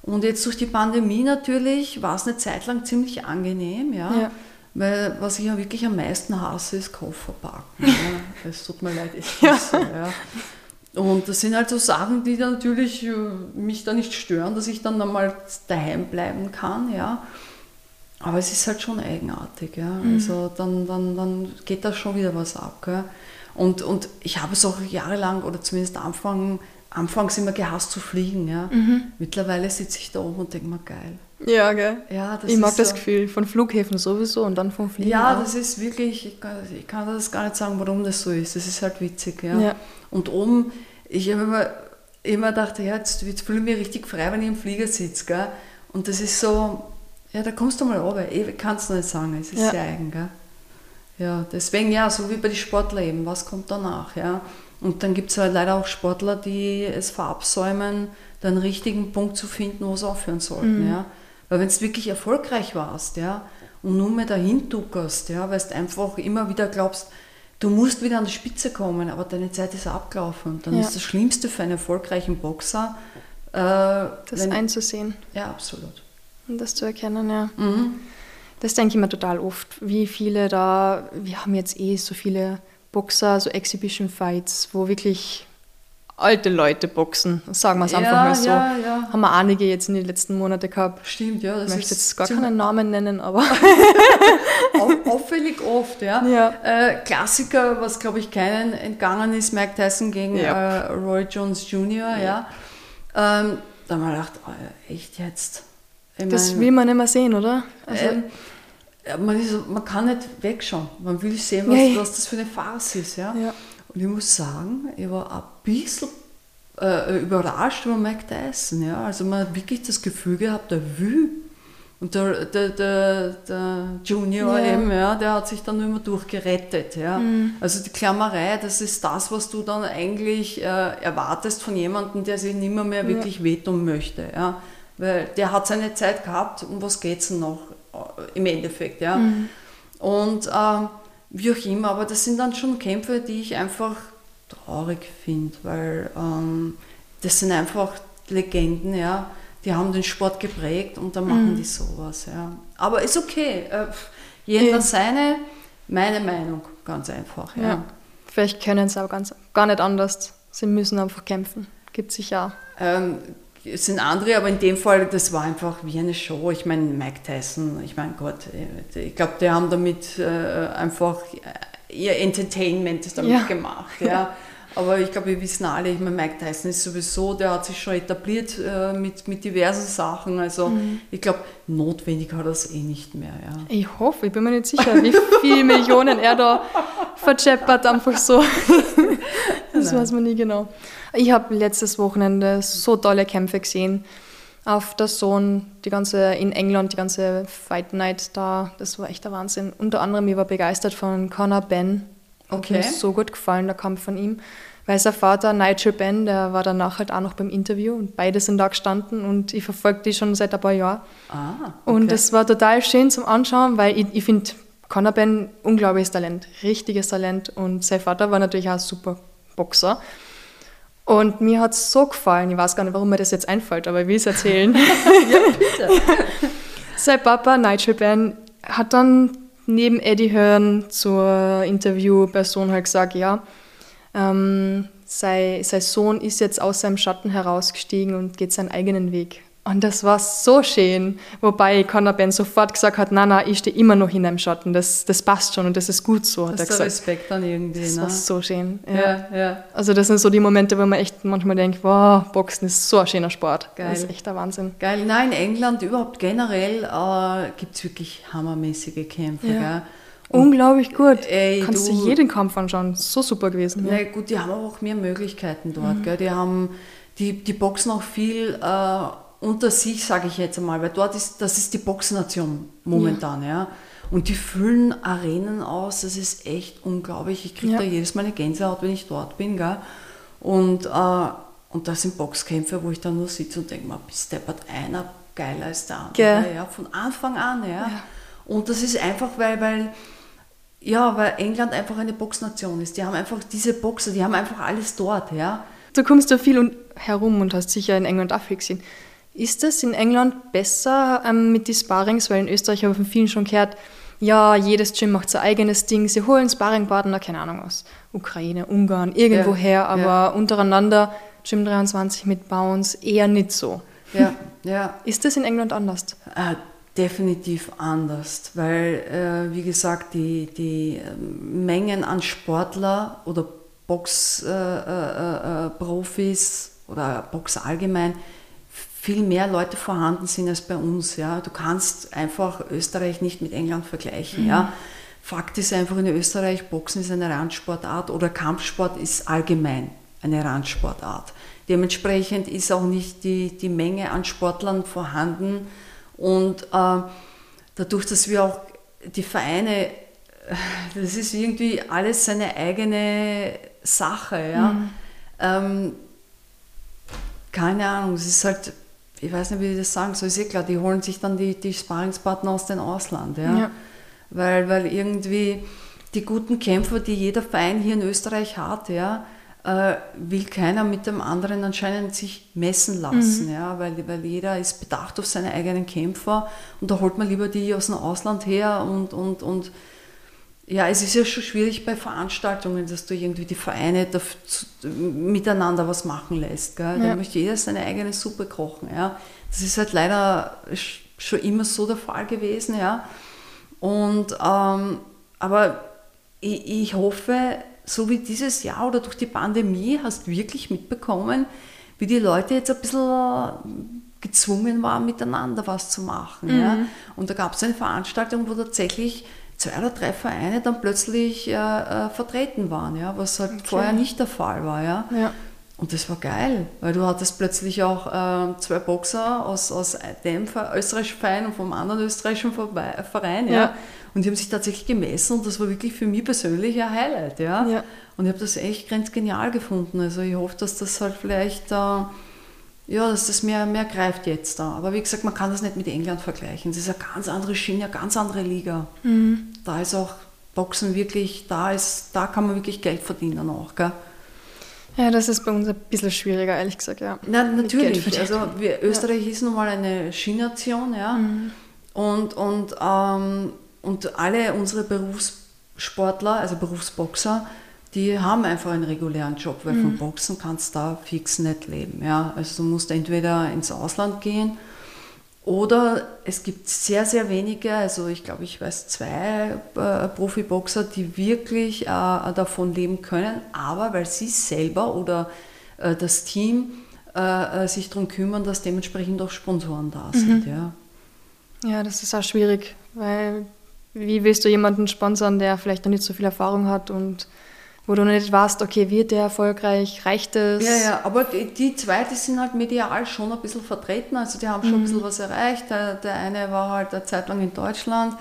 S2: Und jetzt durch die Pandemie natürlich war es eine Zeit lang ziemlich angenehm. ja. ja weil was ich ja wirklich am meisten hasse, ist Koffer packen. Ja. Es tut mir leid, es ja. so. Ja. Und das sind halt so Sachen, die dann natürlich äh, mich da nicht stören, dass ich dann einmal daheim bleiben kann. Ja. Aber es ist halt schon eigenartig. Ja. Mhm. Also dann, dann, dann geht da schon wieder was ab. Gell. Und, und ich habe es auch jahrelang oder zumindest Anfang, anfangs immer gehasst zu fliegen. Ja. Mhm. Mittlerweile sitze ich da oben und denke mir, geil.
S1: Ja, gell? Ja, ich mag das so, Gefühl von Flughäfen sowieso und dann vom Fliegen.
S2: Ja, auch. das ist wirklich, ich kann, ich kann, das gar nicht sagen, warum das so ist. Das ist halt witzig. Ja. ja. Und oben, ich habe immer, immer gedacht, ja, jetzt, jetzt fühle ich mich richtig frei, wenn ich im Flieger sitze. Gell? Und das ist so, ja, da kommst du mal runter. Ich kann es nicht sagen, es ist ja. sehr eigen. Gell? Ja, deswegen ja, so wie bei den Sportlern eben, was kommt danach? Ja? Und dann gibt es halt leider auch Sportler, die es verabsäumen, den richtigen Punkt zu finden, wo sie aufhören sollten. Mhm. Ja? Weil wenn du wirklich erfolgreich warst, ja, und nur mehr dahin duckerst, ja, weil du einfach immer wieder glaubst, du musst wieder an die Spitze kommen, aber deine Zeit ist abgelaufen. Und dann ja. ist das Schlimmste für einen erfolgreichen Boxer,
S1: äh, das wenn, einzusehen.
S2: Ja, absolut.
S1: Und das zu erkennen, ja. Mhm. Das denke ich mir total oft, wie viele da, wir haben jetzt eh so viele Boxer, so Exhibition Fights, wo wirklich alte Leute boxen, sagen wir es einfach ja, mal so. Ja, ja. Haben wir einige jetzt in den letzten Monaten gehabt.
S2: Stimmt, ja.
S1: ich möchte jetzt gar keinen Namen nennen, aber.
S2: Auffällig oft, ja. Äh, Klassiker, was glaube ich keinen entgangen ist, Mike Tyson gegen äh, Roy Jones Jr., ja. Ähm, da haben wir gedacht, oh, echt jetzt?
S1: Ich das will man nicht mehr sehen, oder?
S2: Also, äh, man, ist, man, kann nicht wegschauen. Man will sehen, was, was das für eine Farce ist. Ja? ja. Und ich muss sagen, ich war ein bisschen äh, überrascht über Mike Tyson. Ja? Also man hat wirklich das Gefühl gehabt, der will. Und der, der, der, der Junior ja. eben, ja, der hat sich dann immer durchgerettet. Ja? Mhm. Also die Klammerei, das ist das, was du dann eigentlich äh, erwartest von jemandem, der sich nicht mehr, wirklich ja. wehtun möchte. Ja? Weil der hat seine Zeit gehabt, um was geht es noch äh, im Endeffekt. Ja? Mhm. Und äh, wie auch immer, aber das sind dann schon Kämpfe, die ich einfach traurig finde, weil ähm, das sind einfach Legenden, ja, die haben den Sport geprägt und dann machen mhm. die sowas, ja. Aber ist okay, äh, jeder ja. seine, meine Meinung, ganz einfach, ja. ja.
S1: Vielleicht können sie auch ganz, gar nicht anders, sie müssen einfach kämpfen, gibt es sicher
S2: auch. Ähm, es sind andere, aber in dem Fall, das war einfach wie eine Show. Ich meine, Mike Tyson, ich meine Gott, ich glaube, die haben damit äh, einfach ihr Entertainment damit ja. gemacht. Ja. Aber ich glaube, wir wissen alle, ich meine, Mike Tyson ist sowieso, der hat sich schon etabliert äh, mit, mit diversen Sachen. Also mhm. ich glaube, notwendig hat er es eh nicht mehr. Ja.
S1: Ich hoffe, ich bin mir nicht sicher, wie viele Millionen er da verscheppert, einfach so. das weiß man nie genau. Ich habe letztes Wochenende so tolle Kämpfe gesehen. Auf der Sohn, die ganze in England, die ganze Fight Night da, das war echt der Wahnsinn. Unter anderem, ich war begeistert von Conor Ben. Okay. Hat mir so gut gefallen, der Kampf von ihm. Weil sein Vater, Nigel Ben, der war danach halt auch noch beim Interview und beide sind da gestanden und ich verfolge die schon seit ein paar Jahren. Ah, okay. Und es war total schön zum Anschauen, weil ich, ich finde Conor Ben unglaubliches Talent, richtiges Talent und sein Vater war natürlich auch ein super Boxer. Und mir hat es so gefallen, ich weiß gar nicht, warum mir das jetzt einfällt, aber ich will es erzählen. ja, bitte. Sein Papa, Nigel Ben, hat dann neben Eddie Hearn zur Interviewperson halt gesagt, ja, ähm, sein, sein Sohn ist jetzt aus seinem Schatten herausgestiegen und geht seinen eigenen Weg. Und das war so schön, wobei Conor Ben sofort gesagt hat, na na, ich stehe immer noch in einem Schatten, das, das passt schon und das ist gut so,
S2: hat das er gesagt. Respekt dann irgendwie.
S1: Das ne? war so schön. Ja. ja. Ja, Also das sind so die Momente, wo man echt manchmal denkt, wow, Boxen ist so ein schöner Sport. Geil. Das ist echt der Wahnsinn.
S2: Geil. Nein, in England überhaupt generell äh, gibt es wirklich hammermäßige Kämpfe. Ja.
S1: Unglaublich gut. Ey, Kannst du jeden Kampf anschauen, so super gewesen.
S2: Na ja. gut, die haben aber auch mehr Möglichkeiten dort. Mhm. Die haben, die, die boxen auch viel... Äh, unter sich, sage ich jetzt einmal, weil dort ist, das ist die Boxnation momentan, ja. ja. Und die füllen Arenen aus, das ist echt unglaublich. Ich kriege ja. da jedes Mal eine Gänsehaut, wenn ich dort bin, gell. Und, äh, und das sind Boxkämpfe, wo ich dann nur sitze und denke, mal, bis deppert einer geiler als der andere, ja. ja. von Anfang an, ja. ja. Und das ist einfach, weil, weil ja, weil England einfach eine Boxnation ist. Die haben einfach diese Boxer, die haben einfach alles dort, ja.
S1: Du kommst da viel herum und hast sicher in England auch viel gesehen. Ist es in England besser ähm, mit den Sparrings? Weil in Österreich habe ich von vielen schon gehört, ja, jedes Gym macht sein eigenes Ding. Sie holen Sparringpartner, keine Ahnung, aus Ukraine, Ungarn, irgendwoher, ja, aber ja. untereinander Gym 23 mit Bounce eher nicht so.
S2: Ja, ja.
S1: Ist das in England anders?
S2: Äh, definitiv anders, weil, äh, wie gesagt, die, die ähm, Mengen an Sportler oder Boxprofis äh, äh, äh oder Box allgemein viel mehr Leute vorhanden sind als bei uns. Ja. Du kannst einfach Österreich nicht mit England vergleichen. Mhm. Ja. Fakt ist einfach in Österreich, Boxen ist eine Randsportart oder Kampfsport ist allgemein eine Randsportart. Dementsprechend ist auch nicht die, die Menge an Sportlern vorhanden und äh, dadurch, dass wir auch die Vereine, das ist irgendwie alles seine eigene Sache. Ja. Mhm. Ähm, keine Ahnung, es ist halt ich weiß nicht, wie ich das sagen soll, ist eh klar, die holen sich dann die, die Sparingspartner aus dem Ausland. Ja? ja. Weil, weil irgendwie die guten Kämpfer, die jeder Verein hier in Österreich hat, ja, äh, will keiner mit dem anderen anscheinend sich messen lassen, mhm. ja, weil, weil jeder ist bedacht auf seine eigenen Kämpfer und da holt man lieber die aus dem Ausland her und, und, und ja, es ist ja schon schwierig bei Veranstaltungen, dass du irgendwie die Vereine da, miteinander was machen lässt. Gell? Ja. Da möchte jeder seine eigene Suppe kochen. Ja? Das ist halt leider schon immer so der Fall gewesen. Ja? Und, ähm, aber ich, ich hoffe, so wie dieses Jahr oder durch die Pandemie, hast du wirklich mitbekommen, wie die Leute jetzt ein bisschen gezwungen waren, miteinander was zu machen. Mhm. Ja? Und da gab es eine Veranstaltung, wo tatsächlich zwei oder drei Vereine dann plötzlich äh, äh, vertreten waren, ja, was halt okay. vorher nicht der Fall war. Ja. ja. Und das war geil, weil du hattest plötzlich auch äh, zwei Boxer aus, aus dem österreichischen Verein und vom anderen österreichischen Verein. Ja. ja. Und die haben sich tatsächlich gemessen und das war wirklich für mich persönlich ein Highlight. Ja. ja. Und ich habe das echt ganz genial gefunden. Also ich hoffe, dass das halt vielleicht... Äh, ja, dass das mehr, mehr greift jetzt da. Aber wie gesagt, man kann das nicht mit England vergleichen. Es ist eine ganz andere Schiene, eine ganz andere Liga. Mhm. Da ist auch Boxen wirklich, da ist, da kann man wirklich Geld verdienen auch, gell?
S1: Ja, das ist bei uns ein bisschen schwieriger, ehrlich gesagt, ja.
S2: Na, natürlich. Also wir, Österreich ja. ist nun mal eine Skination, ja. Mhm. Und, und, ähm, und alle unsere Berufssportler, also Berufsboxer, die haben einfach einen regulären Job, weil mhm. von Boxen kannst du da fix nicht leben. Ja? Also du musst entweder ins Ausland gehen Oder es gibt sehr, sehr wenige, also ich glaube, ich weiß zwei äh, Profiboxer, die wirklich äh, davon leben können, aber weil sie selber oder äh, das Team äh, äh, sich darum kümmern, dass dementsprechend auch Sponsoren da sind. Mhm. Ja.
S1: ja, das ist auch schwierig, weil wie willst du jemanden sponsern, der vielleicht noch nicht so viel Erfahrung hat und wo du nicht weißt, okay, wird der erfolgreich, reicht es?
S2: Ja, ja, aber die, die zwei, die sind halt medial schon ein bisschen vertreten, also die haben schon mhm. ein bisschen was erreicht. Der, der eine war halt eine Zeit lang in Deutschland.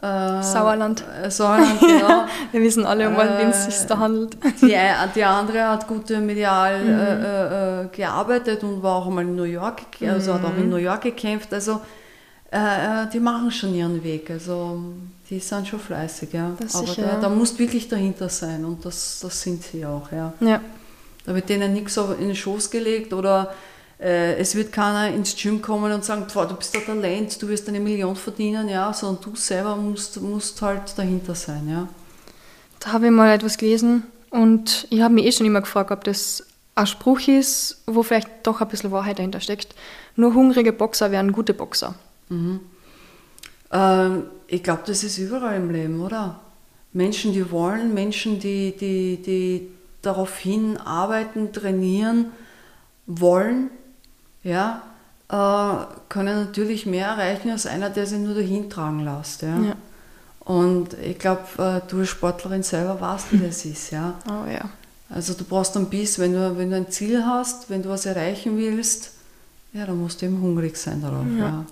S1: Äh, Sauerland.
S2: Äh, Sauerland, genau.
S1: Wir wissen alle, um äh, wen es sich da handelt.
S2: Die, die andere hat gut medial mhm. Äh, äh, gearbeitet und war auch einmal in New York, also mhm. hat auch in New York gekämpft. Also äh, die machen schon ihren Weg. Also die sind schon fleißig, ja. Das Aber sicher, da, ja. da musst wirklich dahinter sein und das, das sind sie auch, ja. ja. Da wird denen nichts in den Schoß gelegt oder äh, es wird keiner ins Gym kommen und sagen, du bist ein Talent, du wirst eine Million verdienen, ja, sondern du selber musst, musst halt dahinter sein, ja.
S1: Da habe ich mal etwas gelesen und ich habe mich eh schon immer gefragt, ob das ein Spruch ist, wo vielleicht doch ein bisschen Wahrheit dahinter steckt. Nur hungrige Boxer werden gute Boxer. Mhm.
S2: Ähm, ich glaube, das ist überall im Leben, oder? Menschen, die wollen, Menschen, die, die, die darauf arbeiten, trainieren, wollen, ja, äh, können natürlich mehr erreichen als einer, der sich nur dahin tragen lässt. Ja? ja. Und ich glaube, äh, du als Sportlerin selber weißt, wie das ist. Ja?
S1: Oh ja.
S2: Also du brauchst ein Biss, wenn du, wenn du ein Ziel hast, wenn du was erreichen willst, ja, dann musst du eben hungrig sein darauf. Ja. ja.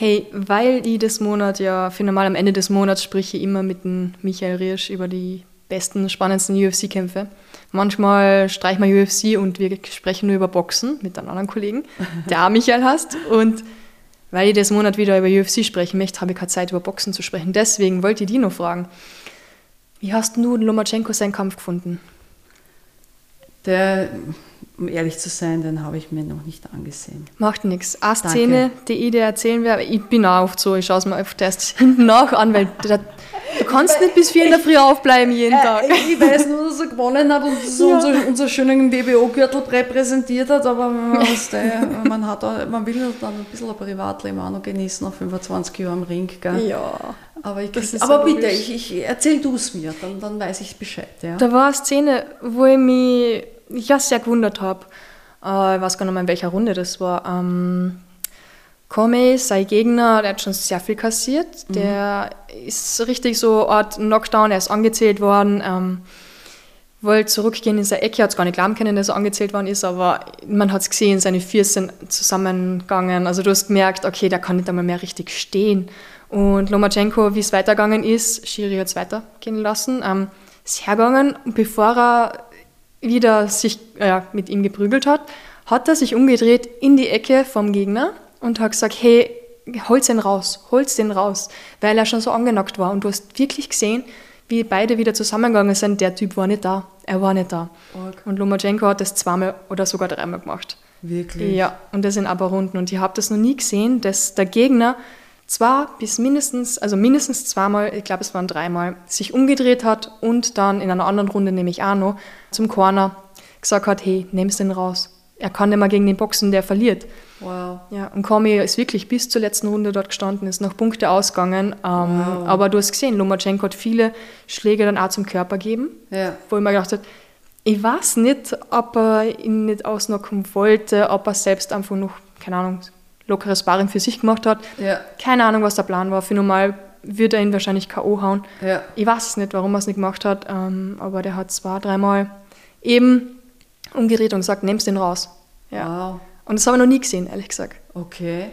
S1: Hey, weil ich das Monat ja, für normal am Ende des Monats spreche ich immer mit dem Michael Riersch über die besten, spannendsten UFC-Kämpfe. Manchmal streichen wir UFC und wir sprechen nur über Boxen mit einem anderen Kollegen, der auch Michael hast. Und weil ich das Monat wieder über UFC sprechen möchte, habe ich keine Zeit, über Boxen zu sprechen. Deswegen wollte ich die noch fragen. Wie hast du Lomachenko seinen Kampf gefunden?
S2: Der um ehrlich zu sein, den habe ich mir noch nicht angesehen.
S1: Macht nichts. Eine Szene, die ich dir erzählen werde, ich bin auch oft so, ich schaue es mir oft erst hinten nach an, weil du, du kannst nicht bis vier in der Früh aufbleiben jeden äh, Tag.
S2: Ich weiß nur, dass er gewonnen hat und so ja. unser, unser schönen BBO-Gürtel repräsentiert hat, aber man, man, hat auch, man will dann ein bisschen ein Privatleben auch noch genießen, nach 25 Jahren im Ring. Gell?
S1: Ja.
S2: Aber, ich, aber bitte, ich, ich, erzähl du es mir, dann, dann weiß ich Bescheid. Ja.
S1: Da war eine Szene, wo ich mich ja sehr gewundert habe. Äh, ich weiß gar nicht mehr, in welcher Runde das war. Ähm, Comey, sein Gegner, der hat schon sehr viel kassiert. Mhm. Der ist richtig so Art Knockdown, er ist angezählt worden. Ähm, wollte zurückgehen in seine Ecke, hat es gar nicht glauben können, dass er angezählt worden ist, aber man hat es gesehen, seine Füße sind zusammengegangen. Also du hast gemerkt, okay, der kann nicht einmal mehr richtig stehen. Und Lomachenko, wie es weitergegangen ist, Schiri hat es weitergehen lassen, ähm, ist hergegangen und bevor er wieder sich äh, mit ihm geprügelt hat, hat er sich umgedreht in die Ecke vom Gegner und hat gesagt, hey, hol's den raus, hol's den raus, weil er schon so angenockt war. Und du hast wirklich gesehen, wie beide wieder zusammengegangen sind. Der Typ war nicht da, er war nicht da. Org. Und Lomachenko hat das zweimal oder sogar dreimal gemacht.
S2: Wirklich?
S1: Ja, und das in aber Runden. Und ich habe das noch nie gesehen, dass der Gegner zwei bis mindestens, also mindestens zweimal, ich glaube es waren dreimal, sich umgedreht hat und dann in einer anderen Runde, nämlich auch noch, zum Corner gesagt hat, hey, nimm's den raus. Er kann nicht mehr gegen den Boxen, der verliert.
S2: Wow.
S1: Ja, und Komi ist wirklich bis zur letzten Runde dort gestanden, ist noch Punkte ausgegangen. Ähm, wow. Aber du hast gesehen, Lomachenko hat viele Schläge dann auch zum Körper gegeben,
S2: ja.
S1: wo ich mir gedacht habe, ich weiß nicht, ob er ihn nicht ausnocken wollte, ob er selbst einfach noch, keine Ahnung, lockeres Sparring für sich gemacht hat.
S2: Ja.
S1: Keine Ahnung, was der Plan war. Für normal würde er ihn wahrscheinlich K.O. hauen.
S2: Ja.
S1: Ich weiß es nicht, warum er es nicht gemacht hat, ähm, aber der hat zwei, dreimal eben umgedreht und gesagt, nimmst den raus. Ja. Wow. Und das habe ich noch nie gesehen, ehrlich gesagt.
S2: Okay.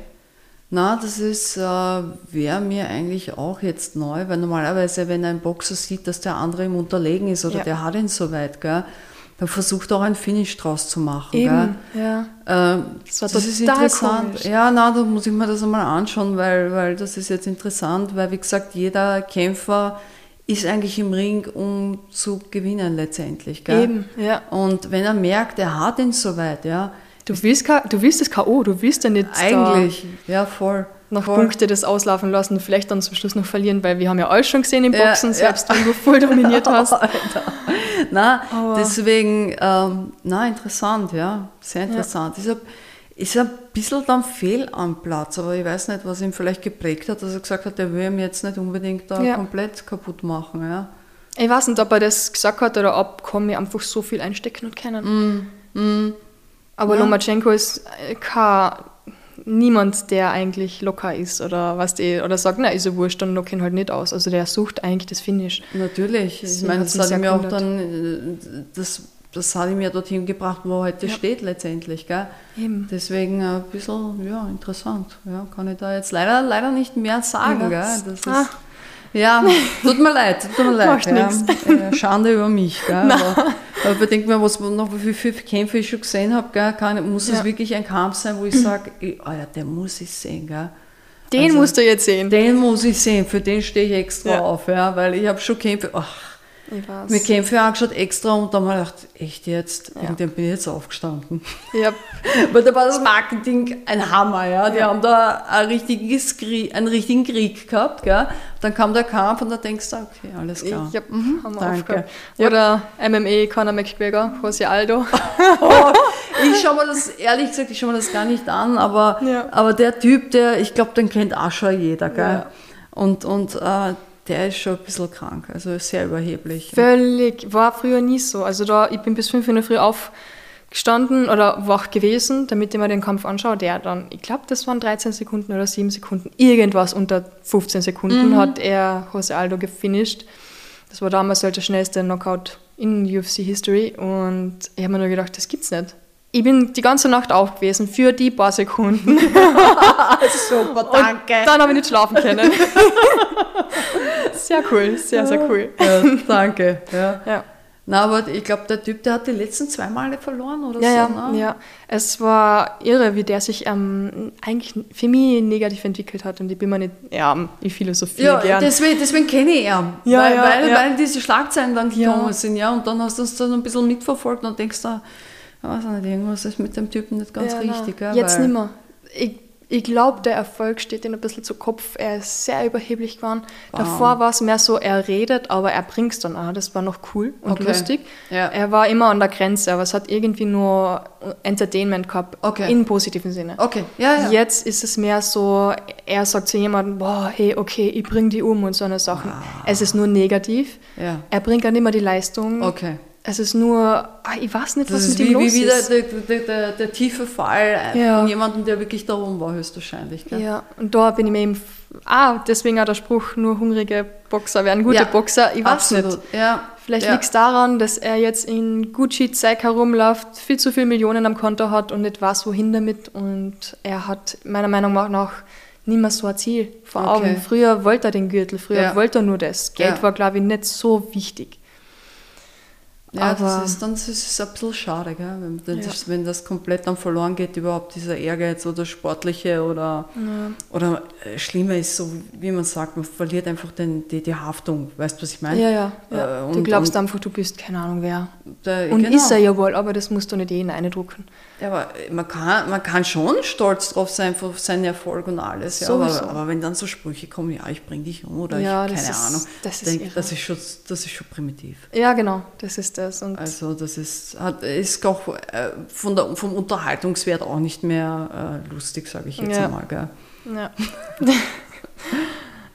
S2: Na, das ist, äh, wäre mir eigentlich auch jetzt neu, weil normalerweise, wenn ein Boxer sieht, dass der andere ihm unterlegen ist oder ja. der hat ihn so weit, gell, dann versucht auch ein Finish draus zu machen.
S1: Eben, ja.
S2: Ähm, das, das ist interessant. Komisch. Ja, na, da muss ich mir das einmal anschauen, weil, weil das ist jetzt interessant, weil wie gesagt, jeder Kämpfer ist eigentlich im Ring, um zu gewinnen letztendlich. Gell?
S1: Eben, ja.
S2: Und wenn er merkt, er hat ihn soweit, ja.
S1: Du willst, du willst das K.O., du willst ja nicht.
S2: Eigentlich, ja, voll
S1: noch Voll. Punkte das auslaufen lassen, vielleicht dann zum Schluss noch verlieren, weil wir haben ja alles schon gesehen im Boxen, ja, selbst ja. wenn du voll dominiert hast.
S2: Alter. Na, deswegen, ähm, na, interessant, ja, sehr interessant. Ja. ist ein bisschen dann fehl am Platz, aber ich weiß nicht, was ihn vielleicht geprägt hat, dass er gesagt hat, er will ihm jetzt nicht unbedingt da
S1: Ja.
S2: komplett kaputt machen. Ja.
S1: Ich weiß nicht, ob er das gesagt hat oder ob Komi einfach so viel einstecken und kennen. Aber
S2: Ja.
S1: Lomachenko ist äh, kein, niemand, der eigentlich locker ist oder was die, oder sagt, na, ist ja wurscht, dann lock ihn halt nicht aus. Also der sucht eigentlich das Finish.
S2: Natürlich. Ich
S1: Sie
S2: meine, das hat ja auch dann, äh, das, das hat ihm ja dorthin gebracht, wo er heute
S1: Ja.
S2: steht letztendlich. Gell?
S1: Eben.
S2: Deswegen ein bisschen, ja, interessant. Ja, kann ich da jetzt leider, leider nicht mehr sagen.
S1: Ja.
S2: Gell? Das ist,
S1: Ah.
S2: Ja, tut mir leid, tut mir leid. Ja. Äh, Schande über mich. Gell? Aber, aber bedenkt mir, was noch wie viele Kämpfe ich schon gesehen habe, gell? Kann, muss es
S1: Ja.
S2: wirklich ein Kampf sein, wo ich sage, oh ja, den muss ich sehen. Gell?
S1: Den
S2: Also-
S1: musst du jetzt sehen.
S2: Den muss ich sehen, für den stehe ich extra
S1: Ja.
S2: auf, ja, weil ich habe schon Kämpfe, ach,
S1: Ich weiß.
S2: mir Kämpfe angeschaut extra und dann habe ich gedacht, echt jetzt,
S1: Ja.
S2: irgendwann bin ich jetzt aufgestanden.
S1: Ja,
S2: Weil da war das Marketing ein Hammer, ja. Die
S1: Ja.
S2: haben da ein Krieg, einen richtigen Krieg gehabt, gell. Dann kam der Kampf und da denkst du, okay, alles
S1: ich
S2: klar.
S1: hab,
S2: Mhm,
S1: haben wir
S2: danke.
S1: aufgehört. Oder MMA, Conor McGregor, Jose Aldo.
S2: Oh, ich schaue mir das, ehrlich gesagt, ich schaue mir das gar nicht an, aber,
S1: Ja.
S2: aber der Typ, der, ich glaube, den kennt auch schon jeder, gell.
S1: Ja.
S2: Und, und äh, der ist schon ein bisschen krank, also sehr überheblich.
S1: Völlig, war früher nie so. Also da, ich bin bis 5 in der Früh aufgestanden oder wach gewesen, damit ich mir den Kampf anschaue. Der dann, ich glaube, das waren 13 Sekunden oder 7 Sekunden, irgendwas unter 15 Sekunden hat er Jose Aldo gefinisht. Das war damals halt der schnellste Knockout in UFC History und ich habe mir nur gedacht, das gibt's nicht. Ich bin die ganze Nacht auf gewesen für die paar Sekunden.
S2: Super,
S1: Und dann habe ich nicht schlafen können. sehr cool, sehr, sehr cool.
S2: Ja, danke. Ja.
S1: Ja.
S2: Na, aber ich glaube, der Typ, der hat die letzten zwei Male verloren oder
S1: Ja,
S2: so.
S1: ja,
S2: ne?
S1: ja. Es war irre, wie der sich ähm, eigentlich für mich negativ entwickelt hat und ich bin mir nicht, ja, ich philosophiere
S2: Ja,
S1: gern.
S2: deswegen, deswegen kenne ich ihn.
S1: Ja,
S2: weil,
S1: ja,
S2: weil,
S1: ja.
S2: weil diese Schlagzeilen dann
S1: Ja.
S2: gekommen sind, ja. Und dann hast du es dann ein bisschen mitverfolgt und denkst da, ich weiß nicht, irgendwas ist mit dem Typen nicht ganz
S1: Ja,
S2: richtig.
S1: nein.
S2: Gell?
S1: Jetzt mehr. Ich, ich glaube, der Erfolg steht ihm ein bisschen zu Kopf. Er ist sehr überheblich geworden. Davor war es mehr so, er redet, aber er bringt es dann auch. Das war noch cool und
S2: Okay.
S1: lustig.
S2: Ja.
S1: Er war immer an der Grenze, aber es hat irgendwie nur Entertainment gehabt,
S2: Okay.
S1: im positiven Sinne.
S2: Okay, ja, ja.
S1: Jetzt ist es mehr so, er sagt zu jemandem, boah, hey, okay, ich bring die um und so eine Sachen. Es ist nur negativ.
S2: Ja.
S1: Er bringt nicht mehr die Leistung.
S2: Okay.
S1: Es ist nur, ah, ich weiß nicht,
S2: Das
S1: was mit ihm
S2: wie
S1: los
S2: wieder
S1: ist.
S2: der, der, der, der tiefe Fall
S1: Ja.
S2: von jemandem, der wirklich da oben war, höchstwahrscheinlich. Gell?
S1: Ja, und da bin ich mir eben, ah, deswegen auch der Spruch, nur hungrige Boxer werden gute
S2: Ja,
S1: Boxer. Ich weiß
S2: Absolut.
S1: nicht.
S2: Ja.
S1: Vielleicht
S2: ja.
S1: liegt es daran, dass er jetzt in Gucci-Zeug herumläuft, viel zu viele Millionen am Konto hat und nicht weiß, wohin damit. Und er hat meiner Meinung nach nicht mehr so ein Ziel vor
S2: Okay.
S1: Augen. Früher wollte er den Gürtel, früher wollte er nur das. Geld war, glaube ich, nicht so wichtig.
S2: Ja,
S1: Aber-
S2: das ist dann das ist ein bisschen schade, gell? Wenn, wenn,
S1: Ja.
S2: das, wenn das komplett dann verloren geht, überhaupt dieser Ehrgeiz oder sportliche oder, oder äh, schlimmer ist so, wie man sagt, man verliert einfach den, die, die Haftung. Weißt du, was ich meine?
S1: Ja, ja. ja.
S2: Äh,
S1: du
S2: und-
S1: glaubst
S2: und-
S1: einfach, du bist keine Ahnung wer.
S2: Der,
S1: Und
S2: genau.
S1: ist er ja wohl, aber das musst du nicht jeden eindrucken.
S2: Ja, aber man kann, man kann schon stolz drauf sein auf seinen Erfolg und alles. Ja, aber, aber wenn dann so Sprüche kommen, ja, ich bring dich um oder
S1: Ja,
S2: ich
S1: das
S2: keine
S1: ist-
S2: Ahnung,
S1: das ist
S2: denk, das, ist schon, das ist schon primitiv.
S1: Ja, genau, das ist das. Und
S2: Also das ist, hat, ist auch äh, von der, vom Unterhaltungswert auch nicht mehr äh, lustig, sage ich jetzt
S1: Ja.
S2: einmal. Gell?
S1: Ja.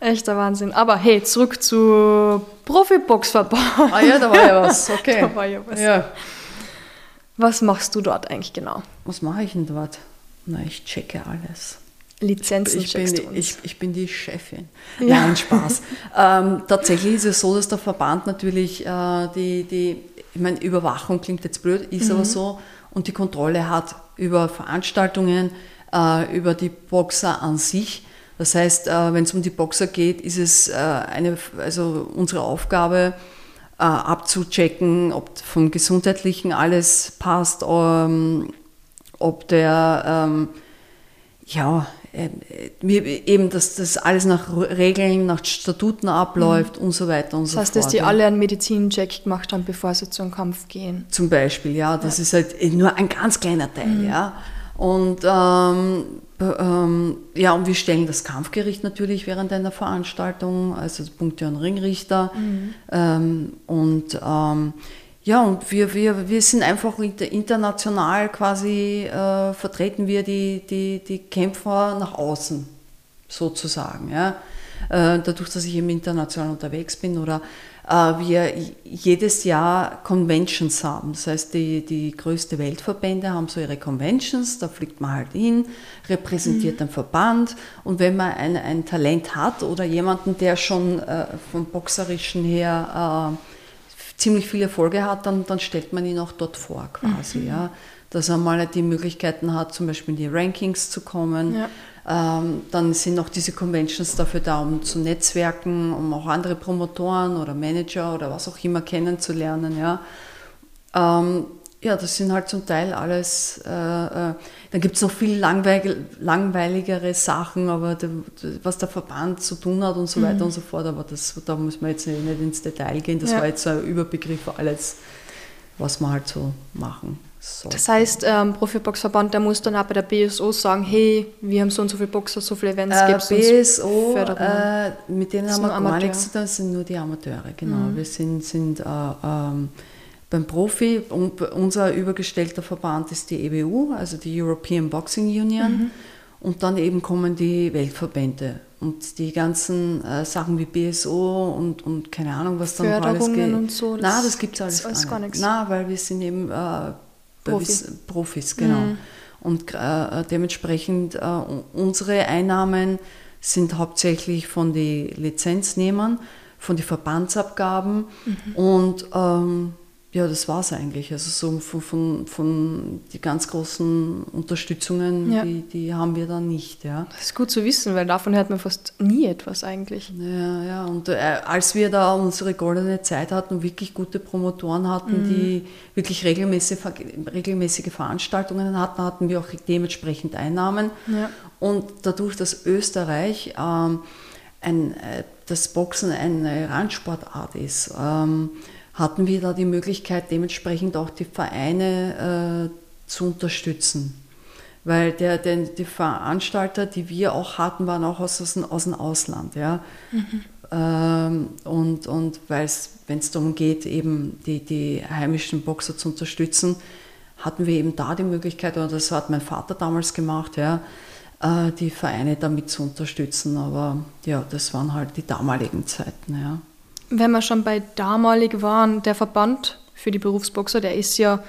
S1: Echter Wahnsinn. Aber hey, zurück zu Profiboxverband.
S2: Ah ja, da war ja was, okay.
S1: Da war ja was.
S2: Ja.
S1: Was machst du dort eigentlich genau?
S2: Was mache ich denn dort? Na, ich checke alles.
S1: Lizenzen
S2: Ich bin, die, ich, ich bin die Chefin.
S1: Ja.
S2: Nein, Spaß. ähm, tatsächlich ist es so, dass der Verband natürlich äh, die, die, ich meine, Überwachung klingt jetzt blöd, ist
S1: Mhm.
S2: aber so, und die Kontrolle hat über Veranstaltungen, äh, über die Boxer an sich. Das heißt, äh, wenn es um die Boxer geht, ist es äh, eine, also unsere Aufgabe, äh, abzuchecken, ob vom Gesundheitlichen alles passt, ähm, ob der ähm, ja, eben, dass das alles nach Regeln, nach Statuten abläuft und so weiter und
S1: das
S2: so
S1: heißt,
S2: fort.
S1: dass die
S2: ja.
S1: alle einen Medizincheck gemacht haben, bevor sie zu einem Kampf gehen.
S2: Zum Beispiel, ja, das ist halt nur ein ganz kleiner Teil,
S1: Mhm.
S2: ja. Und ähm, ähm, ja, und wir stellen das Kampfgericht natürlich während einer Veranstaltung, also Punkte und Ringrichter.
S1: Mhm.
S2: Ähm, und ähm, ja, und wir, wir, wir sind einfach international quasi, äh, vertreten wir die, die, die Kämpfer nach außen, sozusagen. Ja. Äh, dadurch, dass ich eben international unterwegs bin oder äh, wir jedes Jahr Conventions haben. Das heißt, die, die größten Weltverbände haben so ihre Conventions, da fliegt man halt hin, repräsentiert mhm. den Verband und wenn man ein, ein Talent hat oder jemanden, der schon äh, vom Boxerischen her äh, ziemlich viele Erfolge hat, dann, dann stellt man ihn auch dort vor quasi. Mhm. Ja. Dass er mal die Möglichkeiten hat, zum Beispiel in die Rankings zu kommen. Ja. Ähm, dann sind auch diese Conventions dafür da, um zu netzwerken, um auch andere Promotoren oder Manager oder was auch immer kennenzulernen. Ja. Ähm, ja, das sind halt zum Teil alles, äh, äh, dann gibt es noch viel langweil langweiligere Sachen, aber der, was der Verband zu tun hat und so weiter mhm. und so fort, aber das, da muss man jetzt nicht, nicht ins Detail gehen, das ja. war jetzt so ein Überbegriff für alles, was wir halt so machen. So.
S1: Das heißt, ähm, Profiboxverband, der muss dann auch bei der BSO sagen, hey, wir haben so und so viele Boxer, so viele Events,
S2: äh, gibt es BSO, äh, mit denen haben wir gar nichts zu tun, das sind nur die Amateure, genau. Mhm. Wir sind, sind äh, ähm, beim Profi, unser übergestellter Verband ist die EBU, also die European Boxing Union. Mhm. Und dann eben kommen die Weltverbände. Und die ganzen äh, Sachen wie BSO und, und keine Ahnung, was dann noch alles geht. und so. Nein, das gibt es alles, alles gar, nicht. Nein, weil wir sind eben äh, Profi. Profis, genau. Mhm. Und äh, dementsprechend äh, unsere Einnahmen sind hauptsächlich von den Lizenznehmern, von den Verbandsabgaben mhm. und ähm, ja, das war es eigentlich. Also so von, von, von die ganz großen Unterstützungen, ja. die, die haben wir da nicht. Ja.
S1: Das ist gut zu wissen, weil davon hört man fast nie etwas eigentlich.
S2: Ja, ja. Und äh, als wir da unsere goldene Zeit hatten und wirklich gute Promotoren hatten, mhm. die wirklich regelmäßige, regelmäßige Veranstaltungen hatten, hatten wir auch dementsprechend Einnahmen. Ja. Und dadurch, dass Österreich ähm, ein, äh, das Boxen eine Randsportart ist, ähm, hatten wir da die Möglichkeit, dementsprechend auch die Vereine äh, zu unterstützen. Weil der, der, die Veranstalter, die wir auch hatten, waren auch aus, aus, aus dem Ausland. Ja? Mhm. Ähm, und und wenn es darum geht, eben die, die heimischen Boxer zu unterstützen, hatten wir eben da die Möglichkeit, oder das hat mein Vater damals gemacht, ja, äh, die Vereine damit zu unterstützen. Aber ja, das waren halt die damaligen Zeiten. Ja
S1: wenn wir schon bei damalig waren, der Verband für die Berufsboxer, der ist ja,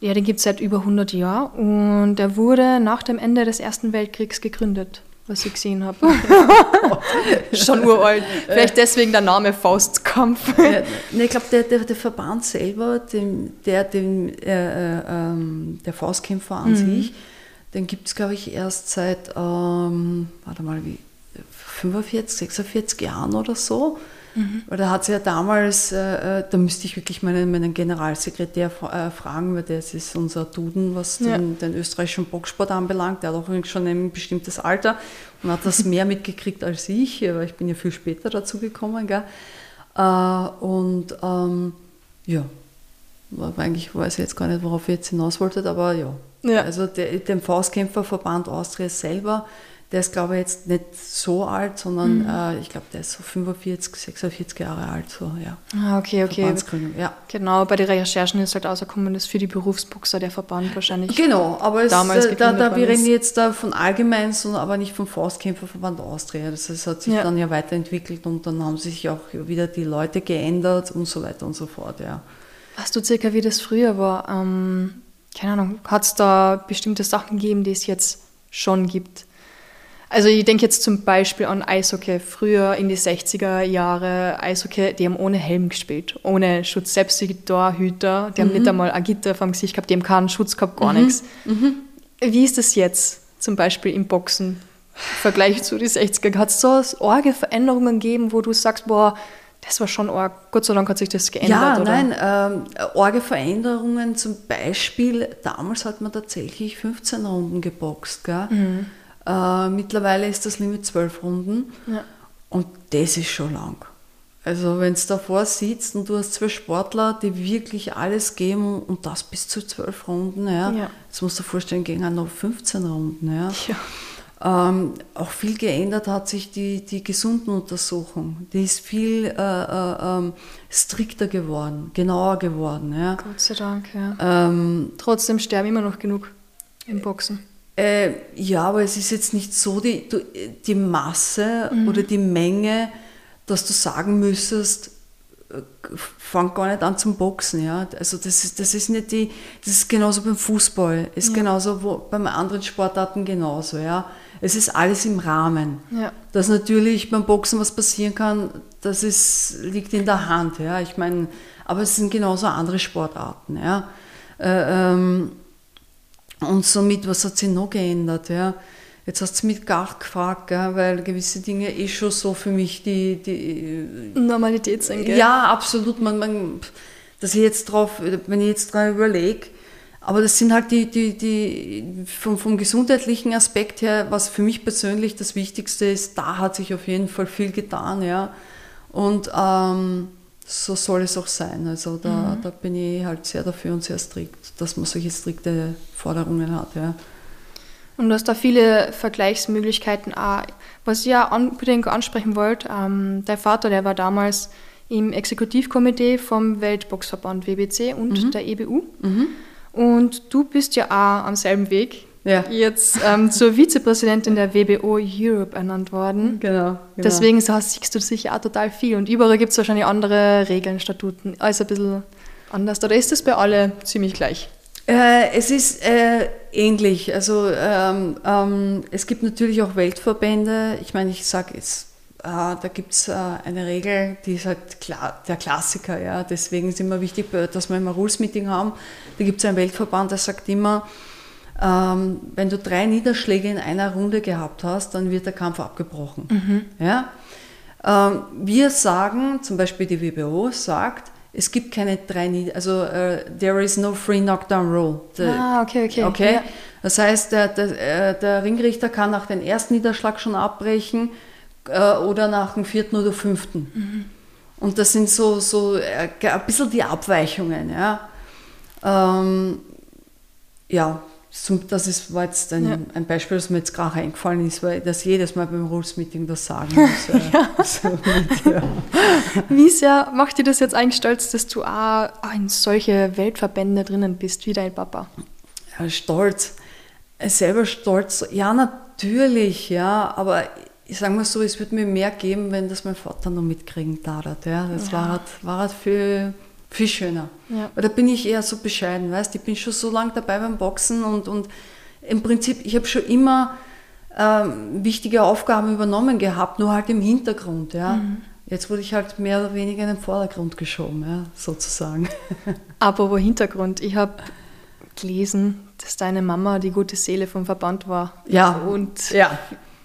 S1: ja, den gibt es seit über 100 Jahren und der wurde nach dem Ende des Ersten Weltkriegs gegründet, was ich gesehen habe. schon uralt. Vielleicht deswegen der Name Faustkampf.
S2: ja, nee, ich glaube, der, der, der, Verband selber, dem, der, dem, äh, äh, ähm, der Faustkämpfer an mhm. sich, den gibt es, glaube ich, erst seit, ähm, warte mal, wie, 45, 46 Jahren oder so. Mhm. Weil da hat sie ja damals, äh, äh, da müsste ich wirklich meinen, meinen Generalsekretär äh, fragen, weil das ist unser Duden, was ja. den, den, österreichischen Boxsport anbelangt. Der hat auch schon ein bestimmtes Alter und hat das mehr mitgekriegt als ich, weil ich bin ja viel später dazu gekommen. Gell? Äh, und ähm, ja, eigentlich weiß ich jetzt gar nicht, worauf ihr jetzt hinaus wolltet, aber ja. ja. Also der, dem Faustkämpferverband Austria selber der ist, glaube ich, jetzt nicht so alt, sondern mhm. äh, ich glaube, der ist so 45, 46 Jahre alt. So, ja.
S1: Ah, okay, okay. Ja. Genau, bei den Recherchen ist halt rausgekommen, dass für die Berufsboxer der Verband wahrscheinlich.
S2: Genau, aber es, damals äh, da, da wir reden jetzt da von allgemein, sondern aber nicht vom Faustkämpferverband Austria. Das, das hat sich ja. dann ja weiterentwickelt und dann haben sich auch wieder die Leute geändert und so weiter und so fort, ja.
S1: Weißt du circa, wie das früher war? Ähm, keine Ahnung, hat es da bestimmte Sachen gegeben, die es jetzt schon gibt? Also ich denke jetzt zum Beispiel an Eishockey. Früher in die 60er Jahre Eishockey, die haben ohne Helm gespielt, ohne Schutz. Selbst die Torhüter, die mhm. haben nicht einmal ein Gitter vom Gesicht gehabt, die haben keinen Schutz gehabt, gar mhm. nichts. Mhm. Wie ist das jetzt zum Beispiel im Boxen? Im Vergleich zu den 60er. Hat es so arge Veränderungen gegeben, wo du sagst, boah, das war schon arg. Gott sei Dank hat sich das geändert.
S2: Ja, oder? nein, ähm, arge Veränderungen. Zum Beispiel, damals hat man tatsächlich 15 Runden geboxt. Gell? Mhm. Äh, mittlerweile ist das Limit zwölf Runden ja. und das ist schon lang. Also wenn du davor sitzt und du hast zwei Sportler, die wirklich alles geben und das bis zu zwölf Runden, ja, ja. jetzt musst du dir vorstellen, gegen noch 15 Runden. Ja. Ähm, auch viel geändert hat sich die, die Gesundenuntersuchung. Die ist viel äh, äh, ähm, strikter geworden, genauer geworden. Ja.
S1: Gott sei Dank, ja. Ähm, Trotzdem sterben immer noch genug im Boxen.
S2: Äh, ja, aber es ist jetzt nicht so die, die Masse mhm. oder die Menge, dass du sagen müsstest, fang gar nicht an zum Boxen, ja. Also das ist, das ist nicht die, das ist genauso beim Fußball, ist ja. genauso wo, beim anderen Sportarten genauso, ja. Es ist alles im Rahmen. Ja. Dass natürlich beim Boxen was passieren kann, das ist, liegt in der Hand, ja. Ich meine, aber es sind genauso andere Sportarten, ja. Äh, ähm, und somit, was hat sich noch geändert, ja. Jetzt hast du mich gar gefragt, gell, weil gewisse Dinge eh schon so für mich die, die
S1: Normalität sind. Gell?
S2: Ja, absolut. Man, man, dass ich jetzt drauf, wenn ich jetzt dran überlege, aber das sind halt die, die, die vom, vom gesundheitlichen Aspekt her, was für mich persönlich das Wichtigste ist, da hat sich auf jeden Fall viel getan, ja. Und ähm, so soll es auch sein. Also da, mhm. da bin ich halt sehr dafür und sehr strikt, dass man solche strikte Forderungen hat, ja.
S1: Und du hast da viele Vergleichsmöglichkeiten. Auch. Was ich ja unbedingt ansprechen wollte, ähm, dein Vater, der war damals im Exekutivkomitee vom Weltboxverband WBC und mhm. der EBU. Mhm. Und du bist ja auch am selben Weg. Ja. Jetzt ähm, zur Vizepräsidentin der WBO Europe ernannt worden. Genau. genau. Deswegen siehst du sicher auch total viel. Und überall gibt es wahrscheinlich andere Regeln, Statuten. Alles ein bisschen anders. Oder ist das bei alle ziemlich gleich?
S2: Äh, es ist äh, ähnlich. Also ähm, ähm, es gibt natürlich auch Weltverbände. Ich meine, ich sage jetzt, äh, da gibt es äh, eine Regel, die ist halt klar, der Klassiker. Ja. Deswegen ist immer wichtig, dass wir immer Rules-Meeting haben. Da gibt es einen Weltverband, der sagt immer, ähm, wenn du drei Niederschläge in einer Runde gehabt hast, dann wird der Kampf abgebrochen. Mhm. Ja? Ähm, wir sagen, zum Beispiel die WBO sagt, es gibt keine drei Niederschläge, also uh, there is no free knockdown rule.
S1: The, ah, okay, okay.
S2: okay? Ja. Das heißt, der, der, äh, der, Ringrichter kann nach dem ersten Niederschlag schon abbrechen äh, oder nach dem vierten oder fünften. Mhm. Und das sind so, so äh, ein bisschen die Abweichungen. Ja, ähm, ja das ist, war jetzt ein, ja. ein, Beispiel, das mir jetzt gerade eingefallen ist, weil ich das jedes Mal beim Rules-Meeting das sagen muss. ja. so
S1: mit, ja. Wie sehr macht dir das jetzt eigentlich stolz, dass du auch in solche Weltverbände drinnen bist, wie dein Papa?
S2: Ja, stolz. Selber stolz. Ja, natürlich, ja, aber ich sage mal so, es würde mir mehr geben, wenn das mein Vater noch mitkriegen darf. Ja. Das war, halt, war halt für viel schöner. Ja. Weil da bin ich eher so bescheiden, weißt Ich bin schon so lange dabei beim Boxen und, und im Prinzip, ich habe schon immer ähm, wichtige Aufgaben übernommen gehabt, nur halt im Hintergrund, ja. Mhm. Jetzt wurde ich halt mehr oder weniger in den Vordergrund geschoben, ja, sozusagen.
S1: Aber wo Hintergrund? Ich habe gelesen, dass deine Mama die gute Seele vom Verband war.
S2: Ja.
S1: Und ja.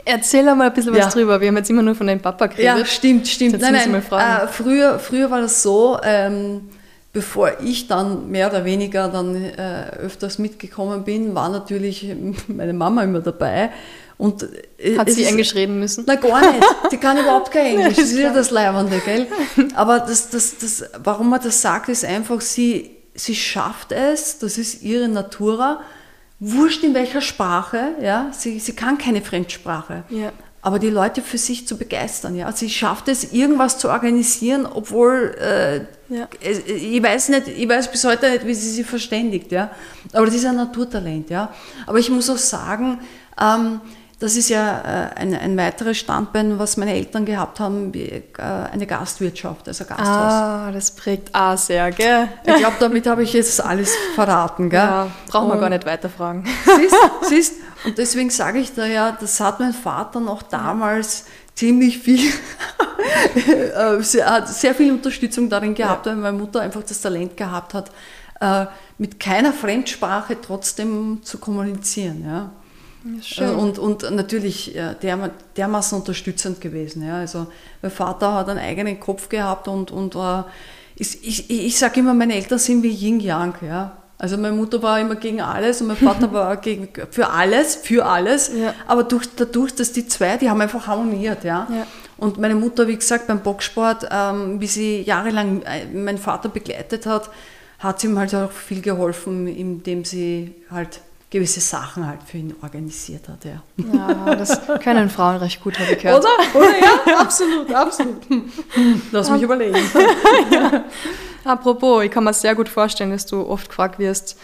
S1: Erzähl mal ein bisschen was ja. drüber. Wir haben jetzt immer nur von deinem Papa geredet.
S2: Ja, stimmt, stimmt. Nein, nein, äh, früher, früher war das so, ähm, bevor ich dann mehr oder weniger dann äh, öfters mitgekommen bin, war natürlich meine Mama immer dabei. Und
S1: äh, Hat sie ist, Englisch reden müssen?
S2: Na, gar nicht. Die kann überhaupt kein Englisch. Das ist ja das Leibende, gell? Aber das, das, das, warum man das sagt, ist einfach, sie, sie schafft es, das ist ihre Natura, wurscht in welcher Sprache, ja, sie, sie kann keine Fremdsprache. Ja. Aber die Leute für sich zu begeistern, ja. Sie schafft es, irgendwas zu organisieren, obwohl äh, ja. ich weiß nicht, ich weiß bis heute nicht, wie sie sich verständigt, ja. Aber das ist ein Naturtalent, ja. Aber ich muss auch sagen, ähm, das ist ja äh, ein, ein weiteres Standbein, was meine Eltern gehabt haben, wie, äh, eine Gastwirtschaft, also Gasthaus.
S1: Ah, das prägt auch sehr, gell?
S2: Ich glaube, damit habe ich jetzt alles verraten, gell? Ja,
S1: brauchen wir gar nicht weiterfragen.
S2: Siehst, siehst, und deswegen sage ich da ja, das hat mein Vater noch damals ziemlich viel, äh, sehr, sehr viel Unterstützung darin gehabt, ja. weil meine Mutter einfach das Talent gehabt hat, mit keiner Fremdsprache trotzdem zu kommunizieren, ja. Schön. Äh, und, und natürlich der, dermaßen unterstützend gewesen. Ja. Also mein Vater hat einen eigenen Kopf gehabt und, und uh, ich, ich, ich sage immer, meine Eltern sind wie Yin Yang. Ja. Also meine Mutter war immer gegen alles und mein Vater war gegen, für alles, für alles. Ja. Aber durch, dadurch, dass die zwei, die haben einfach harmoniert. Ja. ja. Und meine Mutter, wie gesagt, beim Boxsport, ähm, wie sie jahrelang äh, meinen Vater begleitet hat, hat sie ihm halt auch viel geholfen, indem sie halt gewisse Sachen halt für ihn organisiert hat. Ja,
S1: ja das können Frauen recht gut, habe ich gehört.
S2: Oder? Oder? Ja, absolut, absolut. Lass mich überlegen.
S1: ja. Apropos, ich kann mir sehr gut vorstellen, dass du oft gefragt wirst,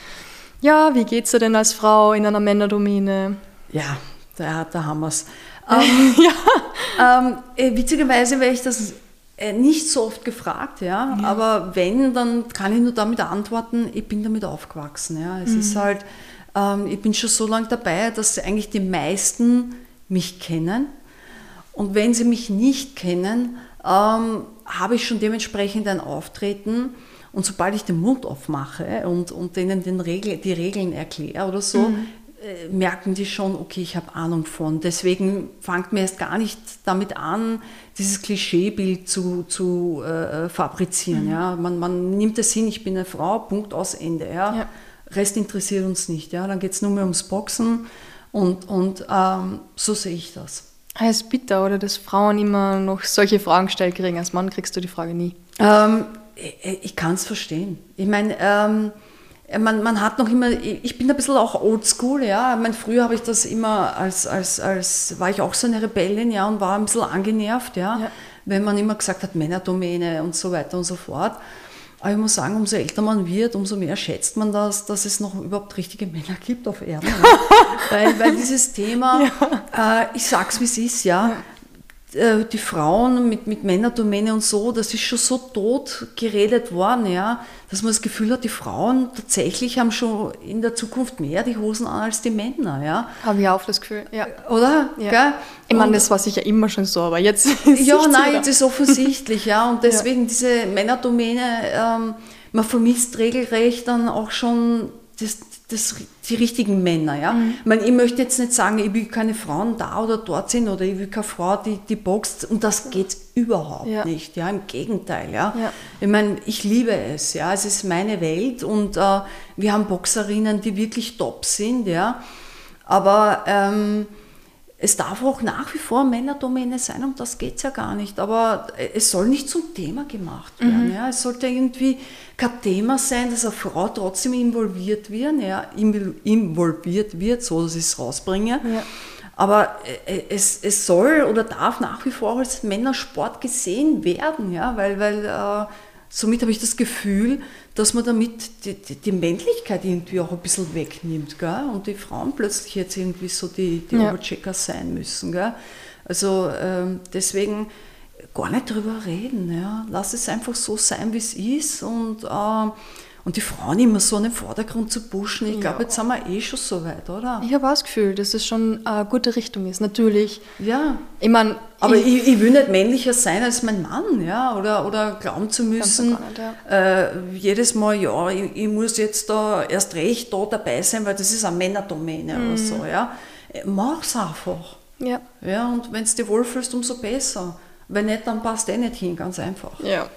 S1: ja, wie geht's dir denn als Frau in einer Männerdomäne?
S2: Ja, da, da haben wir es. Ähm, ja. ähm, äh, witzigerweise werde ich das äh, nicht so oft gefragt, ja? ja? aber wenn, dann kann ich nur damit antworten, ich bin damit aufgewachsen. Ja? Es mhm. ist halt, ähm, ich bin schon so lange dabei, dass eigentlich die meisten mich kennen. Und wenn sie mich nicht kennen, ähm, habe ich schon dementsprechend ein Auftreten. Und sobald ich den Mund aufmache und, und denen den Regel, die Regeln erkläre oder so, mhm. äh, merken die schon, okay, ich habe Ahnung von. Deswegen fangt mir erst gar nicht damit an, dieses Klischeebild zu, zu äh, fabrizieren. Mhm. Ja? Man, man nimmt es hin, ich bin eine Frau, Punkt aus Ende. Ja? ja. Rest interessiert uns nicht. Ja? Dann geht es nur mehr ums Boxen und, und ähm, so sehe ich das.
S1: Es ist bitter, oder? Dass Frauen immer noch solche Fragen gestellt kriegen. Als Mann kriegst du die Frage nie.
S2: Ähm, ich, ich kann es verstehen. Ich meine, ähm, man, man hat noch immer, ich bin ein bisschen auch oldschool, ja. Ich meine, früher habe ich das immer als, als, als, war ich auch so eine Rebellin, ja, und war ein bisschen angenervt, ja. ja. Wenn man immer gesagt hat, Männerdomäne und so weiter und so fort. Aber ich muss sagen, umso älter man wird, umso mehr schätzt man das, dass es noch überhaupt richtige Männer gibt auf Erden. weil, weil dieses Thema, ja. äh, ich sag's wie es ist, ja, die Frauen mit, mit Männerdomäne und so, das ist schon so tot geredet worden, ja, dass man das Gefühl hat, die Frauen tatsächlich haben schon in der Zukunft mehr die Hosen an als die Männer. Ja.
S1: Habe ich auch das Gefühl, ja.
S2: Oder?
S1: Ja. Ich meine, das war sicher immer schon so, aber jetzt
S2: ist Ja, nein, jetzt ist offensichtlich, ja. Und deswegen ja. diese Männerdomäne, ähm, man vermisst regelrecht dann auch schon das, das, die richtigen Männer. Ja? Mhm. Ich, meine, ich möchte jetzt nicht sagen, ich will keine Frauen da oder dort sind oder ich will keine Frau, die, die boxt. Und das geht überhaupt ja. nicht. Ja? Im Gegenteil. Ja? ja? Ich meine, ich liebe es. Ja? Es ist meine Welt und äh, wir haben Boxerinnen, die wirklich top sind. Ja? Aber ähm, es darf auch nach wie vor Männerdomäne sein, um das geht es ja gar nicht. Aber es soll nicht zum Thema gemacht werden. Mhm. Ja. Es sollte irgendwie kein Thema sein, dass eine Frau trotzdem involviert wird, ja, involviert wird, so dass ich es rausbringe. Ja. Aber äh, es, es soll oder darf nach wie vor als Männersport gesehen werden, ja, weil, weil äh, somit habe ich das Gefühl, dass man damit die, die, die, Männlichkeit irgendwie auch ein bisschen wegnimmt gell? und die Frauen plötzlich jetzt irgendwie so die, die ja. Oberchecker sein müssen. Gell? Also ähm, deswegen gar nicht drüber reden. Ja? Lass es einfach so sein, wie es ist und äh, und die Frauen immer so in den Vordergrund zu pushen, ich ja. glaube, jetzt sind wir eh schon so weit, oder?
S1: Ich habe auch das Gefühl, dass es schon eine gute Richtung ist, natürlich.
S2: Ja. Ich meine, aber ich, ich, ich, will nicht männlicher sein als mein Mann, ja, oder, oder glauben zu müssen, nicht, ja. äh, jedes Mal, ja, ich, ich, muss jetzt da erst recht da dabei sein, weil das ist eine Männerdomäne mhm. oder so, ja. Mach's einfach. Ja. Ja, und wenn du dich wohlfühlst, umso besser. Wenn nicht, dann passt eh nicht hin, ganz einfach.
S1: Ja.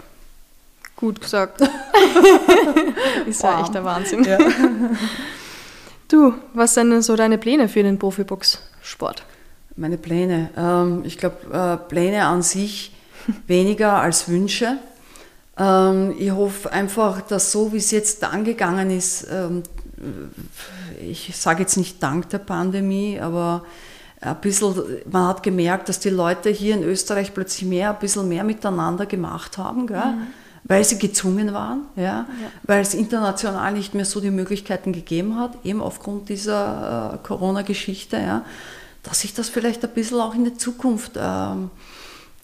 S1: Gut gesagt. ist ja echt der Wahnsinn. Ja. Du, was sind denn so deine Pläne für den Profibox-Sport?
S2: Meine Pläne. Ähm, ich glaube, äh, Pläne an sich weniger als Wünsche. Ähm, ich hoffe einfach, dass so wie es jetzt angegangen ist, ähm, ich sage jetzt nicht dank der Pandemie, aber ein bisschen, man hat gemerkt, dass die Leute hier in Österreich plötzlich mehr, ein bisschen mehr miteinander gemacht haben. Gell? Mhm weil sie gezwungen waren, ja, ja, weil es international nicht mehr so die Möglichkeiten gegeben hat, eben aufgrund dieser äh, Corona-Geschichte, ja, dass sich das vielleicht ein bisschen auch in der Zukunft ähm,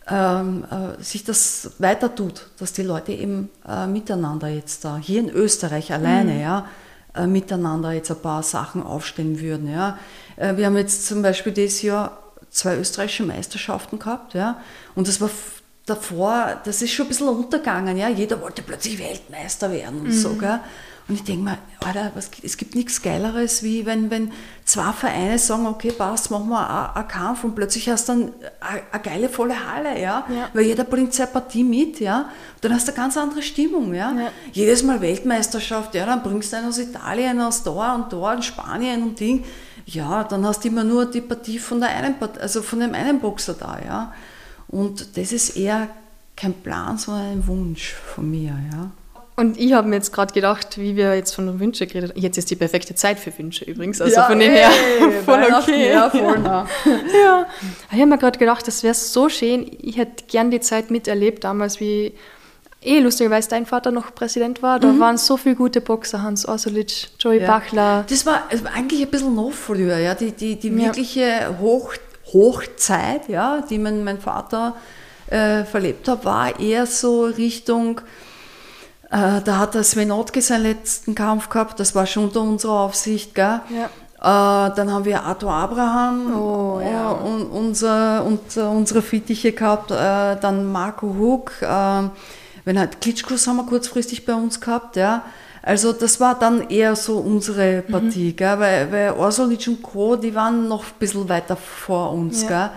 S2: ähm, äh, sich das weiter tut, dass die Leute eben äh, miteinander jetzt da, hier in Österreich alleine, mhm. ja, äh, miteinander jetzt ein paar Sachen aufstellen würden. Ja. Äh, wir haben jetzt zum Beispiel dieses Jahr zwei österreichische Meisterschaften gehabt, ja, und das war davor, das ist schon ein bisschen untergegangen. Ja? Jeder wollte plötzlich Weltmeister werden und mhm. so. Gell? Und ich denke mir, Alter, was, es gibt nichts Geileres, wie wenn, wenn zwei Vereine sagen, okay, passt, machen wir einen Kampf und plötzlich hast du dann eine geile volle Halle, ja? ja. Weil jeder bringt seine Partie mit, ja. Und dann hast du eine ganz andere Stimmung, ja. ja. Jedes Mal Weltmeisterschaft, ja, dann bringst du einen aus Italien, aus da und da, in Spanien und Ding. Ja, dann hast du immer nur die Partie von der einen, also von dem einen Boxer da, ja. Und das ist eher kein Plan, sondern ein Wunsch von mir. Ja.
S1: Und ich habe mir jetzt gerade gedacht, wie wir jetzt von Wünsche geredet haben. Jetzt ist die perfekte Zeit für Wünsche übrigens. Also
S2: Ja,
S1: von dem
S2: ey,
S1: her voll okay.
S2: Ja, voll nah.
S1: Ja. Ich habe mir gerade gedacht, das wäre so schön. Ich hätte gern die Zeit miterlebt, damals, wie eh lustigerweise dein Vater noch Präsident war. Da waren so viele gute Boxer, Hans Orsulic, Joey
S2: Ja.
S1: Bachler.
S2: Das war es war eigentlich ein bisschen noch früher, ja, die, die, die
S1: Ja.
S2: wirkliche Hoch, Hochzeit, ja, die mein, mein Vater äh, verlebt hat, war eher so Richtung, äh, da hat der Sven Ottke seinen letzten Kampf gehabt, das war schon unter unserer Aufsicht, gell?
S1: Ja.
S2: Äh, dann haben wir Arthur Abraham
S1: Oh, ja.
S2: äh, und unser, unser, unsere Fittiche gehabt, äh, dann Marco Huck, äh, wenn halt Klitschkos haben wir kurzfristig bei uns gehabt, ja. Also das war dann eher so unsere
S1: Mhm.
S2: Partie, gell? weil, weil Orsolic und Co., die waren noch ein bisschen weiter vor uns.
S1: Ja.
S2: Gell?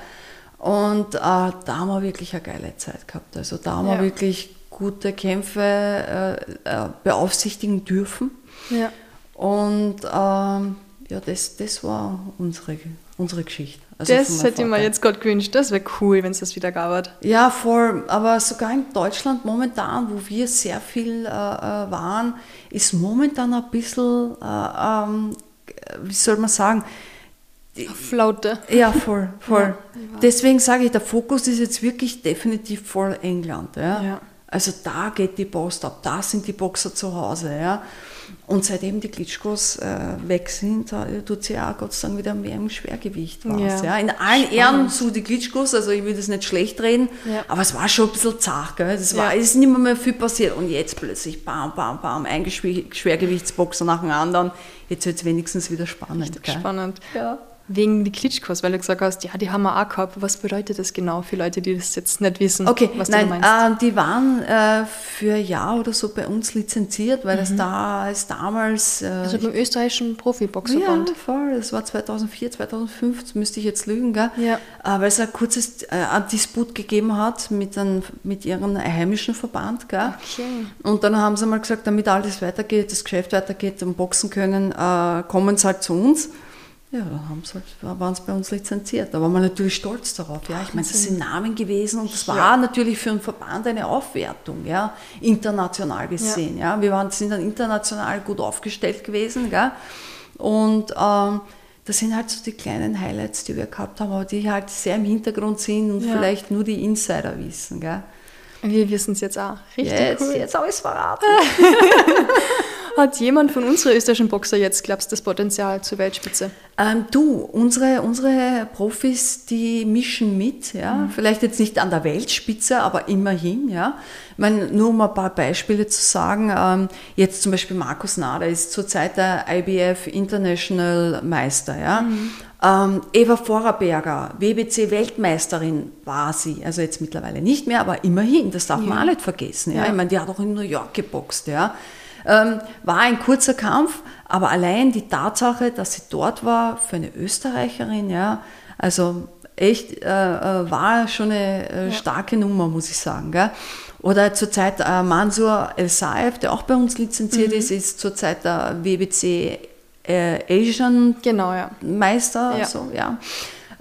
S2: Und äh, da haben wir wirklich eine geile Zeit gehabt. Also da haben
S1: Ja.
S2: wir wirklich gute Kämpfe äh, äh, beaufsichtigen dürfen.
S1: Ja.
S2: Und ähm, ja, das, das war unsere, unsere Geschichte. Also
S1: das hätte ich mir jetzt gerade gewünscht. Das wäre cool, wenn es das wieder gab.
S2: Ja, voll. Aber sogar in Deutschland momentan, wo wir sehr viel äh, äh, waren, ist momentan ein bisschen, äh, ähm, wie soll man sagen,
S1: Flaute.
S2: ja, voll, voll.
S1: Ja,
S2: Deswegen sage ich, der Fokus ist jetzt wirklich definitiv voll England. Ja?
S1: Ja.
S2: Also da geht die Post ab, da sind die Boxer zu Hause. Ja? Und seitdem die Klitschkos äh, weg sind, äh, tut sie auch Gott sei Dank wieder mehr im Schwergewicht was.
S1: Ja.
S2: Ja. In allen Ehren zu die Klitschkos, also ich will das nicht schlecht reden,
S1: Ja.
S2: aber es war schon ein bisschen zart. Gell? War,
S1: Ja.
S2: es ist nicht mehr, mehr viel passiert. Und jetzt plötzlich bam, bam, bam, ein Schwergewichtsboxer nach dem anderen. Jetzt wird es wenigstens wieder spannend.
S1: Spannend.
S2: Ja.
S1: Wegen die Klitschkos, weil du gesagt hast, ja, die haben wir auch gehabt. Was bedeutet das genau für Leute, die das jetzt nicht wissen,
S2: Okay,
S1: was
S2: nein,
S1: du meinst?
S2: äh, die waren äh, für ein Jahr oder so bei uns lizenziert, weil das da ist damals. Äh,
S1: also beim österreichischen
S2: ja,
S1: Profiboxverband.
S2: voll, das war 2004, 2005, das müsste ich jetzt lügen, gell?
S1: Ja.
S2: Äh, weil es ein kurzes äh, ein Disput gegeben hat mit, einem, mit ihrem heimischen Verband, gell?
S1: Okay.
S2: Und dann haben sie mal gesagt, damit alles weitergeht, das Geschäft weitergeht und boxen können, äh, kommen sie halt zu uns. Ja, halt, waren sie bei uns lizenziert. Da waren wir natürlich stolz darauf. Ja, ich meine, das sind Namen gewesen und das war natürlich für einen Verband eine Aufwertung, ja, international gesehen. Ja. Wir waren, sind dann international gut aufgestellt gewesen. Gell? Und ähm, das sind halt so die kleinen Highlights, die wir gehabt haben, aber die halt sehr im Hintergrund sind und
S1: Ja.
S2: vielleicht nur die Insider wissen. Gell?
S1: Wir wissen es jetzt auch. Richtig
S2: Jetzt,
S1: cool.
S2: jetzt habe ich es verraten.
S1: Hat jemand von unseren österreichischen Boxer jetzt, glaubst du, das Potenzial zur Weltspitze?
S2: Ähm, du, unsere, unsere Profis, die mischen mit, ja.
S1: Mhm.
S2: Vielleicht jetzt nicht an der Weltspitze, aber immerhin, ja. Ich meine, nur um ein paar Beispiele zu sagen, ähm, jetzt zum Beispiel Markus Nader ist zurzeit der IBF International Meister, ja.
S1: Mhm.
S2: Ähm, Eva Vorarberger, WBC Weltmeisterin war sie, also jetzt mittlerweile nicht mehr, aber immerhin, das darf man auch nicht vergessen, ja.
S1: Ja.
S2: Ich meine, die hat auch in New York geboxt, ja. Ähm, war ein kurzer Kampf, aber allein die Tatsache, dass sie dort war für eine Österreicherin, ja, also echt äh, äh, war schon eine äh, starke Nummer, muss ich sagen. Gell? Oder zurzeit äh, Mansur El Saif, der auch bei uns lizenziert ist, ist zurzeit der WBC äh, Asian
S1: Genau, ja.
S2: Meister.
S1: Ja.
S2: So, ja.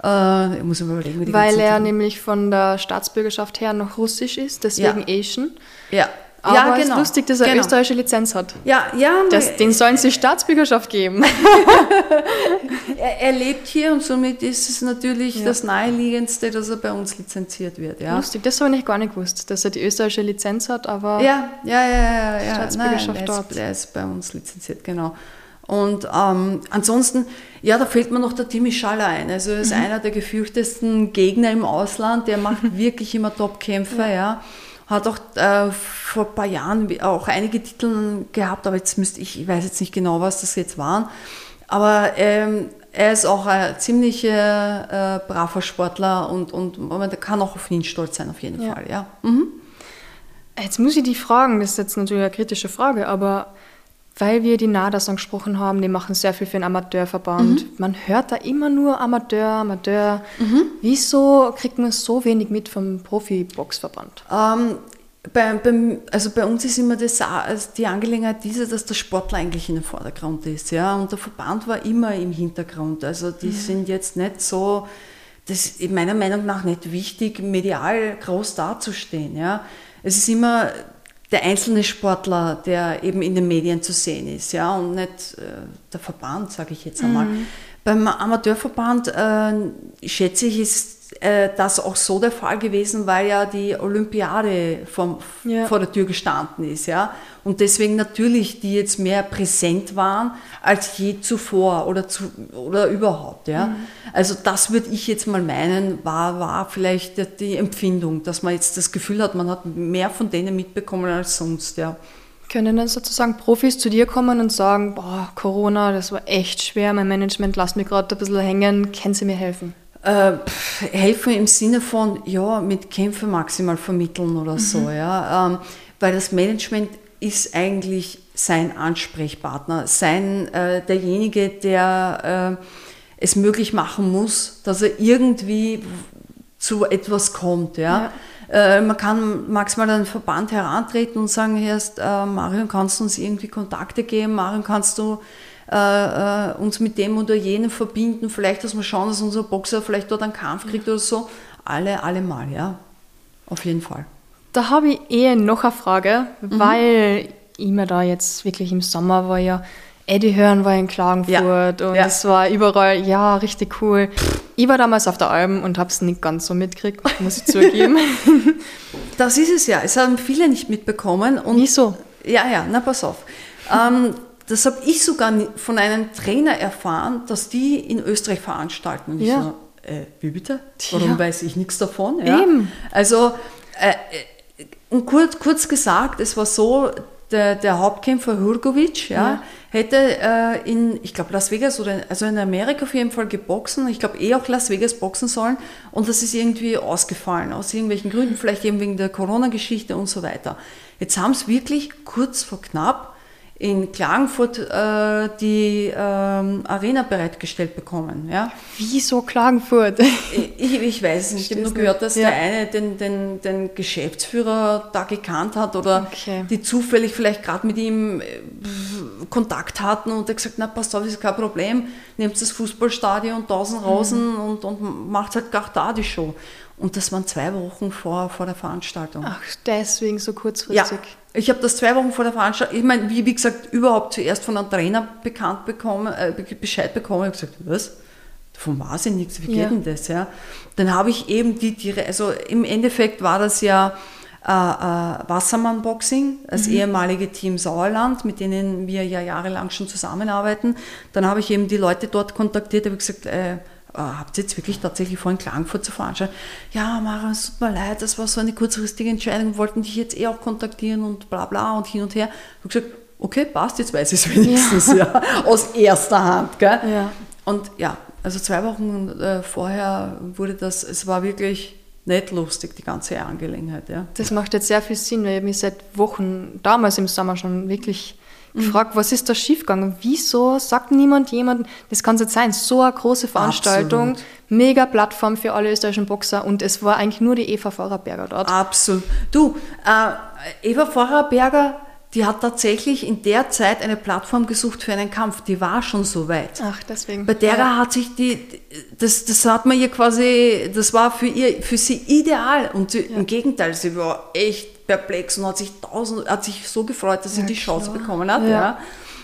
S2: Äh, ich muss mir überlegen, wie die
S1: Weil er
S2: Titel-
S1: nämlich von der Staatsbürgerschaft her noch russisch ist, deswegen Asian.
S2: ja.
S1: Aber
S2: ja,
S1: es
S2: genau.
S1: ist lustig, dass er
S2: genau.
S1: österreichische Lizenz hat.
S2: Ja, ja,
S1: Das, den sollen sie Staatsbürgerschaft geben.
S2: Er, er lebt hier und somit ist es natürlich
S1: Ja.
S2: das Naheliegendste, dass er bei uns lizenziert wird. Ja,
S1: Lustig, das habe ich gar nicht gewusst, dass er die österreichische Lizenz hat, aber
S2: ja, ja, ja. ja, ja.
S1: Staatsbürgerschaft
S2: Nein, er
S1: dort.
S2: ist, er ist bei uns lizenziert, genau. Und ähm, ansonsten, ja, da fällt mir noch der Timmy Schaller ein. Also er ist
S1: Mhm.
S2: einer der gefürchtesten Gegner im Ausland. Der macht wirklich immer Top-Kämpfe, ja. Hat auch äh, vor ein paar Jahren auch einige Titel gehabt, aber jetzt müsste ich, ich weiß jetzt nicht genau, was das jetzt waren. Aber ähm, er ist auch ein ziemlich äh, braver Sportler und, und man kann auch auf ihn stolz sein, auf jeden
S1: Ja.
S2: Fall, ja. Mhm.
S1: Jetzt muss ich die fragen, das ist jetzt natürlich eine kritische Frage, aber weil wir die NADAs angesprochen haben, die machen sehr viel für den Amateurverband. Man hört da immer nur Amateur, Amateur. Wieso kriegt man so wenig mit vom Profiboxverband?
S2: Ähm, bei, beim, also bei uns ist immer das, die Angelegenheit diese, dass der Sportler eigentlich in den Vordergrund ist. Ja? Und der Verband war immer im Hintergrund. Also die sind jetzt nicht so, das ist meiner Meinung nach nicht wichtig, medial groß dazustehen. Ja? Es ist immer, der einzelne Sportler, der eben in den Medien zu sehen ist, ja, und nicht äh, der Verband, sage ich jetzt einmal. Mhm. Beim Amateurverband äh, schätze ich, ist äh, das auch so der Fall gewesen, weil ja die Olympiade vom, ja. vor der Tür gestanden ist, ja. Und deswegen natürlich die jetzt mehr präsent waren als je zuvor oder, zu, oder überhaupt, ja. Mhm. Also das würde ich jetzt mal meinen, war, war vielleicht die Empfindung, dass man jetzt das Gefühl hat, man hat mehr von denen mitbekommen als sonst, ja.
S1: Können dann sozusagen Profis zu dir kommen und sagen, boah, Corona, das war echt schwer, mein Management lasst mich gerade ein bisschen hängen, können Sie mir helfen?
S2: Äh, helfen im Sinne von, ja, mit Kämpfen maximal vermitteln oder mhm. so, ja. Ähm, weil das Management ist eigentlich sein Ansprechpartner, sein, äh, derjenige, der äh, es möglich machen muss, dass er irgendwie zu etwas kommt, ja. ja. Äh, man kann maximal an den Verband herantreten und sagen, erst, äh, Marion, kannst du uns irgendwie Kontakte geben? Marion, kannst du äh, äh, uns mit dem oder jenem verbinden, vielleicht, dass wir schauen, dass unser Boxer vielleicht dort einen Kampf kriegt oder so. Alle, alle mal, ja. Auf jeden Fall.
S1: Da habe ich eher noch eine Frage, mhm. weil ich mir da jetzt wirklich im Sommer war ja Eddie Hören war in Klagenfurt ja. und ja. es war überall, ja, richtig cool. Ich war damals auf der Alm und habe es nicht ganz so mitgekriegt, muss ich zugeben.
S2: Das ist es ja. Es haben viele nicht mitbekommen. Und
S1: Wieso?
S2: Ja, ja, na pass auf. Ähm, das habe ich sogar von einem Trainer erfahren, dass die in Österreich veranstalten. Und ja. ich so, äh, wie bitte? Warum ja. weiß ich nichts davon? Ja? Eben. Also, äh, äh, und kurz, kurz gesagt, es war so, der, der Hauptkämpfer Hurgovic ja, ja. hätte äh, in, ich glaube, Las Vegas oder also in Amerika auf jeden Fall geboxen. Ich glaube, eh auch Las Vegas boxen sollen. Und das ist irgendwie ausgefallen, aus irgendwelchen Gründen, vielleicht eben wegen der Corona-Geschichte und so weiter. Jetzt haben es wirklich kurz vor knapp in Klagenfurt äh, die ähm, Arena bereitgestellt bekommen. Ja?
S1: Wieso Klagenfurt?
S2: ich, ich weiß es nicht. Ich habe nur gehört, dass ja. der eine den, den, den Geschäftsführer da gekannt hat oder okay. die zufällig vielleicht gerade mit ihm äh, Kontakt hatten und er gesagt, na passt auf, ist kein Problem, nehmt das Fußballstadion 1000 Rosen mhm. und, und macht halt gar da die Show. Und das waren zwei Wochen vor, vor der Veranstaltung.
S1: Ach, deswegen so kurzfristig.
S2: Ja, ich habe das zwei Wochen vor der Veranstaltung, ich meine, wie, wie gesagt, überhaupt zuerst von einem Trainer bekannt bekommen, äh, Bescheid bekommen. Ich habe gesagt, was? Davon weiß ich nichts, wie geht ja. denn das? Ja? Dann habe ich eben die, die, also im Endeffekt war das ja äh, äh, Wassermann-Boxing, das mhm. ehemalige Team Sauerland, mit denen wir ja jahrelang schon zusammenarbeiten. Dann habe ich eben die Leute dort kontaktiert, habe gesagt, äh, äh, habt ihr jetzt wirklich tatsächlich vor, in Klagenfurt zu veranstalten? Ja, Mara, es tut mir leid, das war so eine kurzfristige Entscheidung, wollten dich jetzt eh auch kontaktieren und bla bla und hin und her. Ich habe gesagt, okay, passt, jetzt weiß ich es wenigstens, ja. ja. aus erster Hand. Gell? Ja. Und ja, also zwei Wochen äh, vorher wurde das, es war wirklich nicht lustig, die ganze Angelegenheit. Ja.
S1: Das macht jetzt sehr viel Sinn, weil ich mich seit Wochen, damals im Sommer schon wirklich gefragt, was ist da schiefgegangen? Wieso sagt niemand jemand, das kann es nicht sein, so eine große Veranstaltung, Absolut. mega Plattform für alle österreichischen Boxer und es war eigentlich nur die Eva Vorarberger dort.
S2: Absolut. Du, äh, Eva Vorarberger, die hat tatsächlich in der Zeit eine Plattform gesucht für einen Kampf. Die war schon so weit.
S1: Ach, deswegen.
S2: Bei der ja. hat sich die, das, das hat man ihr quasi, das war für ihr, für sie ideal. Und sie, ja. im Gegenteil, sie war echt perplex und hat sich, tausend, hat sich so gefreut, dass sie ja, die Chance klar. bekommen hat. Ja. ja.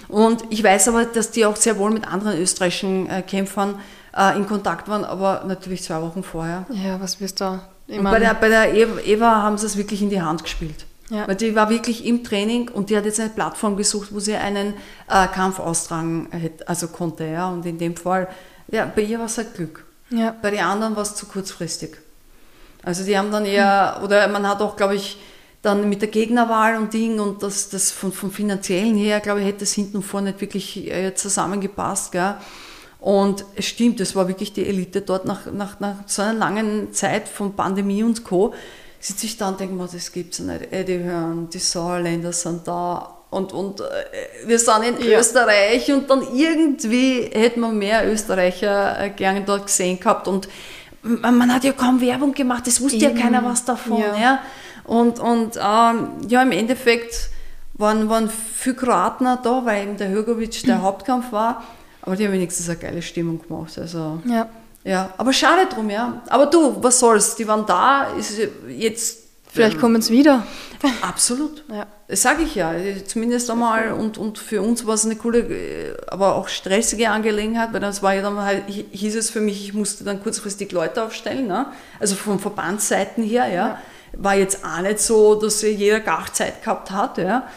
S2: Und ich weiß aber, dass die auch sehr wohl mit anderen österreichischen äh, Kämpfern äh, in Kontakt waren, aber natürlich zwei Wochen vorher.
S1: Ja, was wirst du?
S2: Und bei der, bei der Eva haben sie es wirklich in die Hand gespielt. Ja. Weil die war wirklich im Training und die hat jetzt eine Plattform gesucht, wo sie einen äh, Kampf austragen hätte, also konnte. Ja. Und in dem Fall, ja, bei ihr war es halt Glück. Ja. Bei den anderen war es zu kurzfristig. Also die haben dann eher, hm. oder man hat auch, glaube ich, dann mit der Gegnerwahl und Ding und das, das von, vom finanziellen her, glaube ich, hätte es hinten und vorne nicht wirklich äh, zusammengepasst. Gell? Und es stimmt, es war wirklich die Elite dort nach, nach, nach so einer langen Zeit von Pandemie und Co. sitze ich da und denke mir, das gibt es nicht. Eddie Hören, die Sauerländer sind da und, und äh, wir sind in ja. Österreich und dann irgendwie hätte man mehr Österreicher äh, gerne dort gesehen gehabt und man, man hat ja kaum Werbung gemacht, es wusste Eben. ja keiner was davon. Ja. ja. Und, und ähm, ja, im Endeffekt waren, waren viele Kroaten da, weil eben der Högovic der Hauptkampf war. Aber die haben wenigstens eine geile Stimmung gemacht. Also, ja. ja. Aber schade drum, ja. Aber du, was soll's? Die waren da, ist jetzt
S1: Vielleicht kommen sie wieder.
S2: Absolut.
S1: Ja.
S2: Das sage ich ja. Zumindest einmal. Und, und für uns war es eine coole, äh, aber auch stressige Angelegenheit, weil das war ja dann halt, hieß es für mich, ich musste dann kurzfristig Leute aufstellen. Ne? Also von Verbandsseiten her, ja. ja. War jetzt auch nicht so, dass jeder gar Zeit gehabt hat. Ja.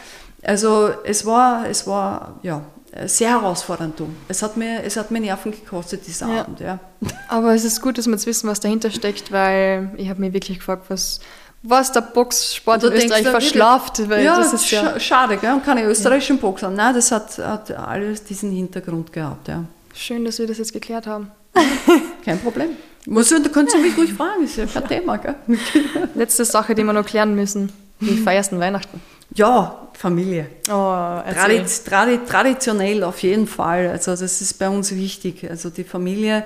S2: Also es war, es war, ja, sehr herausfordernd. Du. Es hat mir, es hat mir Nerven gekostet, dieser ja. Abend. Ja.
S1: Aber es ist gut, dass wir jetzt wissen, was dahinter steckt, weil ich habe mir wirklich gefragt, was, was der Boxsport in Österreich verschlaft.
S2: Weil ja, das ist ja schade, gell? und keine österreichischen ja. Boxer. Nein, das hat, hat alles diesen Hintergrund gehabt. Ja.
S1: Schön, dass wir das jetzt geklärt haben.
S2: Kein Problem. Muss, da kannst du mich ruhig fragen, ist ja kein Thema. Gell?
S1: Letzte Sache, die wir noch klären müssen. Wie feierst du Weihnachten?
S2: Ja, Familie. Oh, Tradiz, tradi traditionell auf jeden Fall. Also das ist bei uns wichtig. Also die Familie,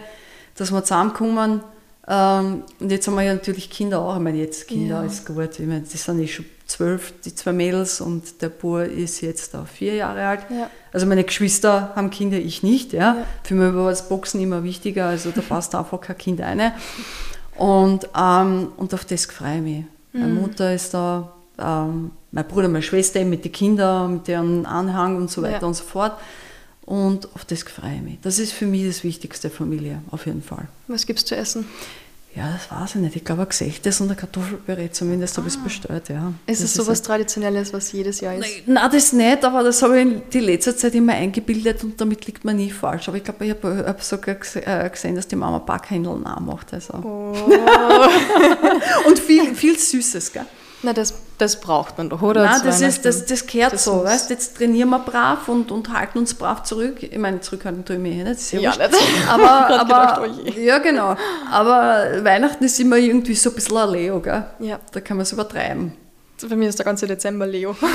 S2: dass wir zusammenkommen. Ähm, und jetzt haben wir ja natürlich Kinder auch. Ich meine, jetzt Kinder ja. ist gut. Ich meine, die sind eh schon zwölf, die zwei Mädels und der Bub ist jetzt auch vier Jahre alt. Ja. Also meine Geschwister haben Kinder, ich nicht. Ja. ja. Für mich war das Boxen immer wichtiger. Also da passt einfach kein Kind eine. Und, ähm, und auf das freue ich mich. Mhm. Meine Mutter ist da ähm, mein Bruder, meine Schwester mit den Kindern, mit deren Anhang und so weiter ja. und so fort. Und auf das freue ich mich. Das ist für mich das Wichtigste, Familie, auf jeden Fall.
S1: Was gibt es zu essen?
S2: Ja, das weiß ich nicht. Ich glaube, ein Gesächtes und ein Kartoffelpüree zumindest ah. habe ich es bestellt, ja.
S1: Ist es so was Traditionelles, was jedes Jahr ist?
S2: Nein, das nicht, aber das habe ich die letzte Zeit immer eingebildet und damit liegt man nie falsch. Aber ich glaube, ich habe hab sogar äh, gesehen, dass die Mama Backhändel nachmacht. Also. Oh. und viel, viel Süßes, gell?
S1: Na, das, das braucht man doch, oder?
S2: Nein, das, ist, das, das gehört das so, weißt Jetzt trainieren wir brav und, und halten uns brav zurück. Ich meine, zurückhalten tue ich mich eh nicht, ist ja, ja nicht. Aber, aber gedacht, oh ja, genau. Aber Weihnachten ist immer irgendwie so ein bisschen ein Leo, gell? Ja. Da kann man es übertreiben.
S1: Für mich ist der ganze Dezember Leo.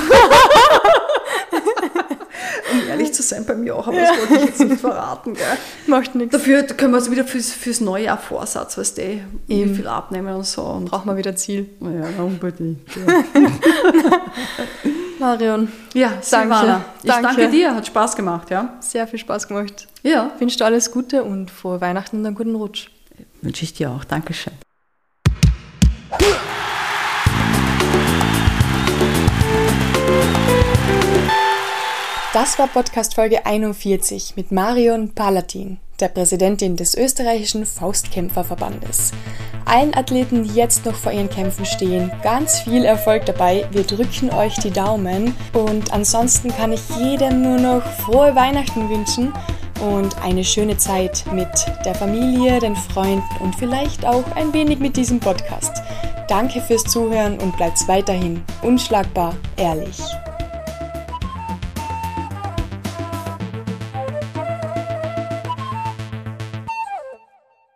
S2: um ehrlich zu sein, bei mir auch, aber ja. das wollte ich jetzt nicht verraten. Gell?
S1: Macht nichts.
S2: Dafür können wir es wieder fürs, fürs neue Jahr Vorsatz, weißt du, wie viel abnehmen und so. Und
S1: Brauchen wir wieder Ziel.
S2: Ja, unbedingt. Ja.
S1: Marion.
S2: Ja, danke. Ich danke. danke dir, hat Spaß gemacht, ja.
S1: Sehr viel Spaß gemacht.
S2: Ja.
S1: Wünsche dir alles Gute und vor Weihnachten einen guten Rutsch.
S2: Wünsche ich dir auch. Dankeschön.
S1: Das war Podcast Folge 41 mit Marion Palatin, der Präsidentin des österreichischen Faustkämpferverbandes. Allen Athleten, die jetzt noch vor ihren Kämpfen stehen, ganz viel Erfolg dabei. Wir drücken euch die Daumen und ansonsten kann ich jedem nur noch frohe Weihnachten wünschen und eine schöne Zeit mit der Familie, den Freunden und vielleicht auch ein wenig mit diesem Podcast. Danke fürs Zuhören und bleibt weiterhin unschlagbar ehrlich.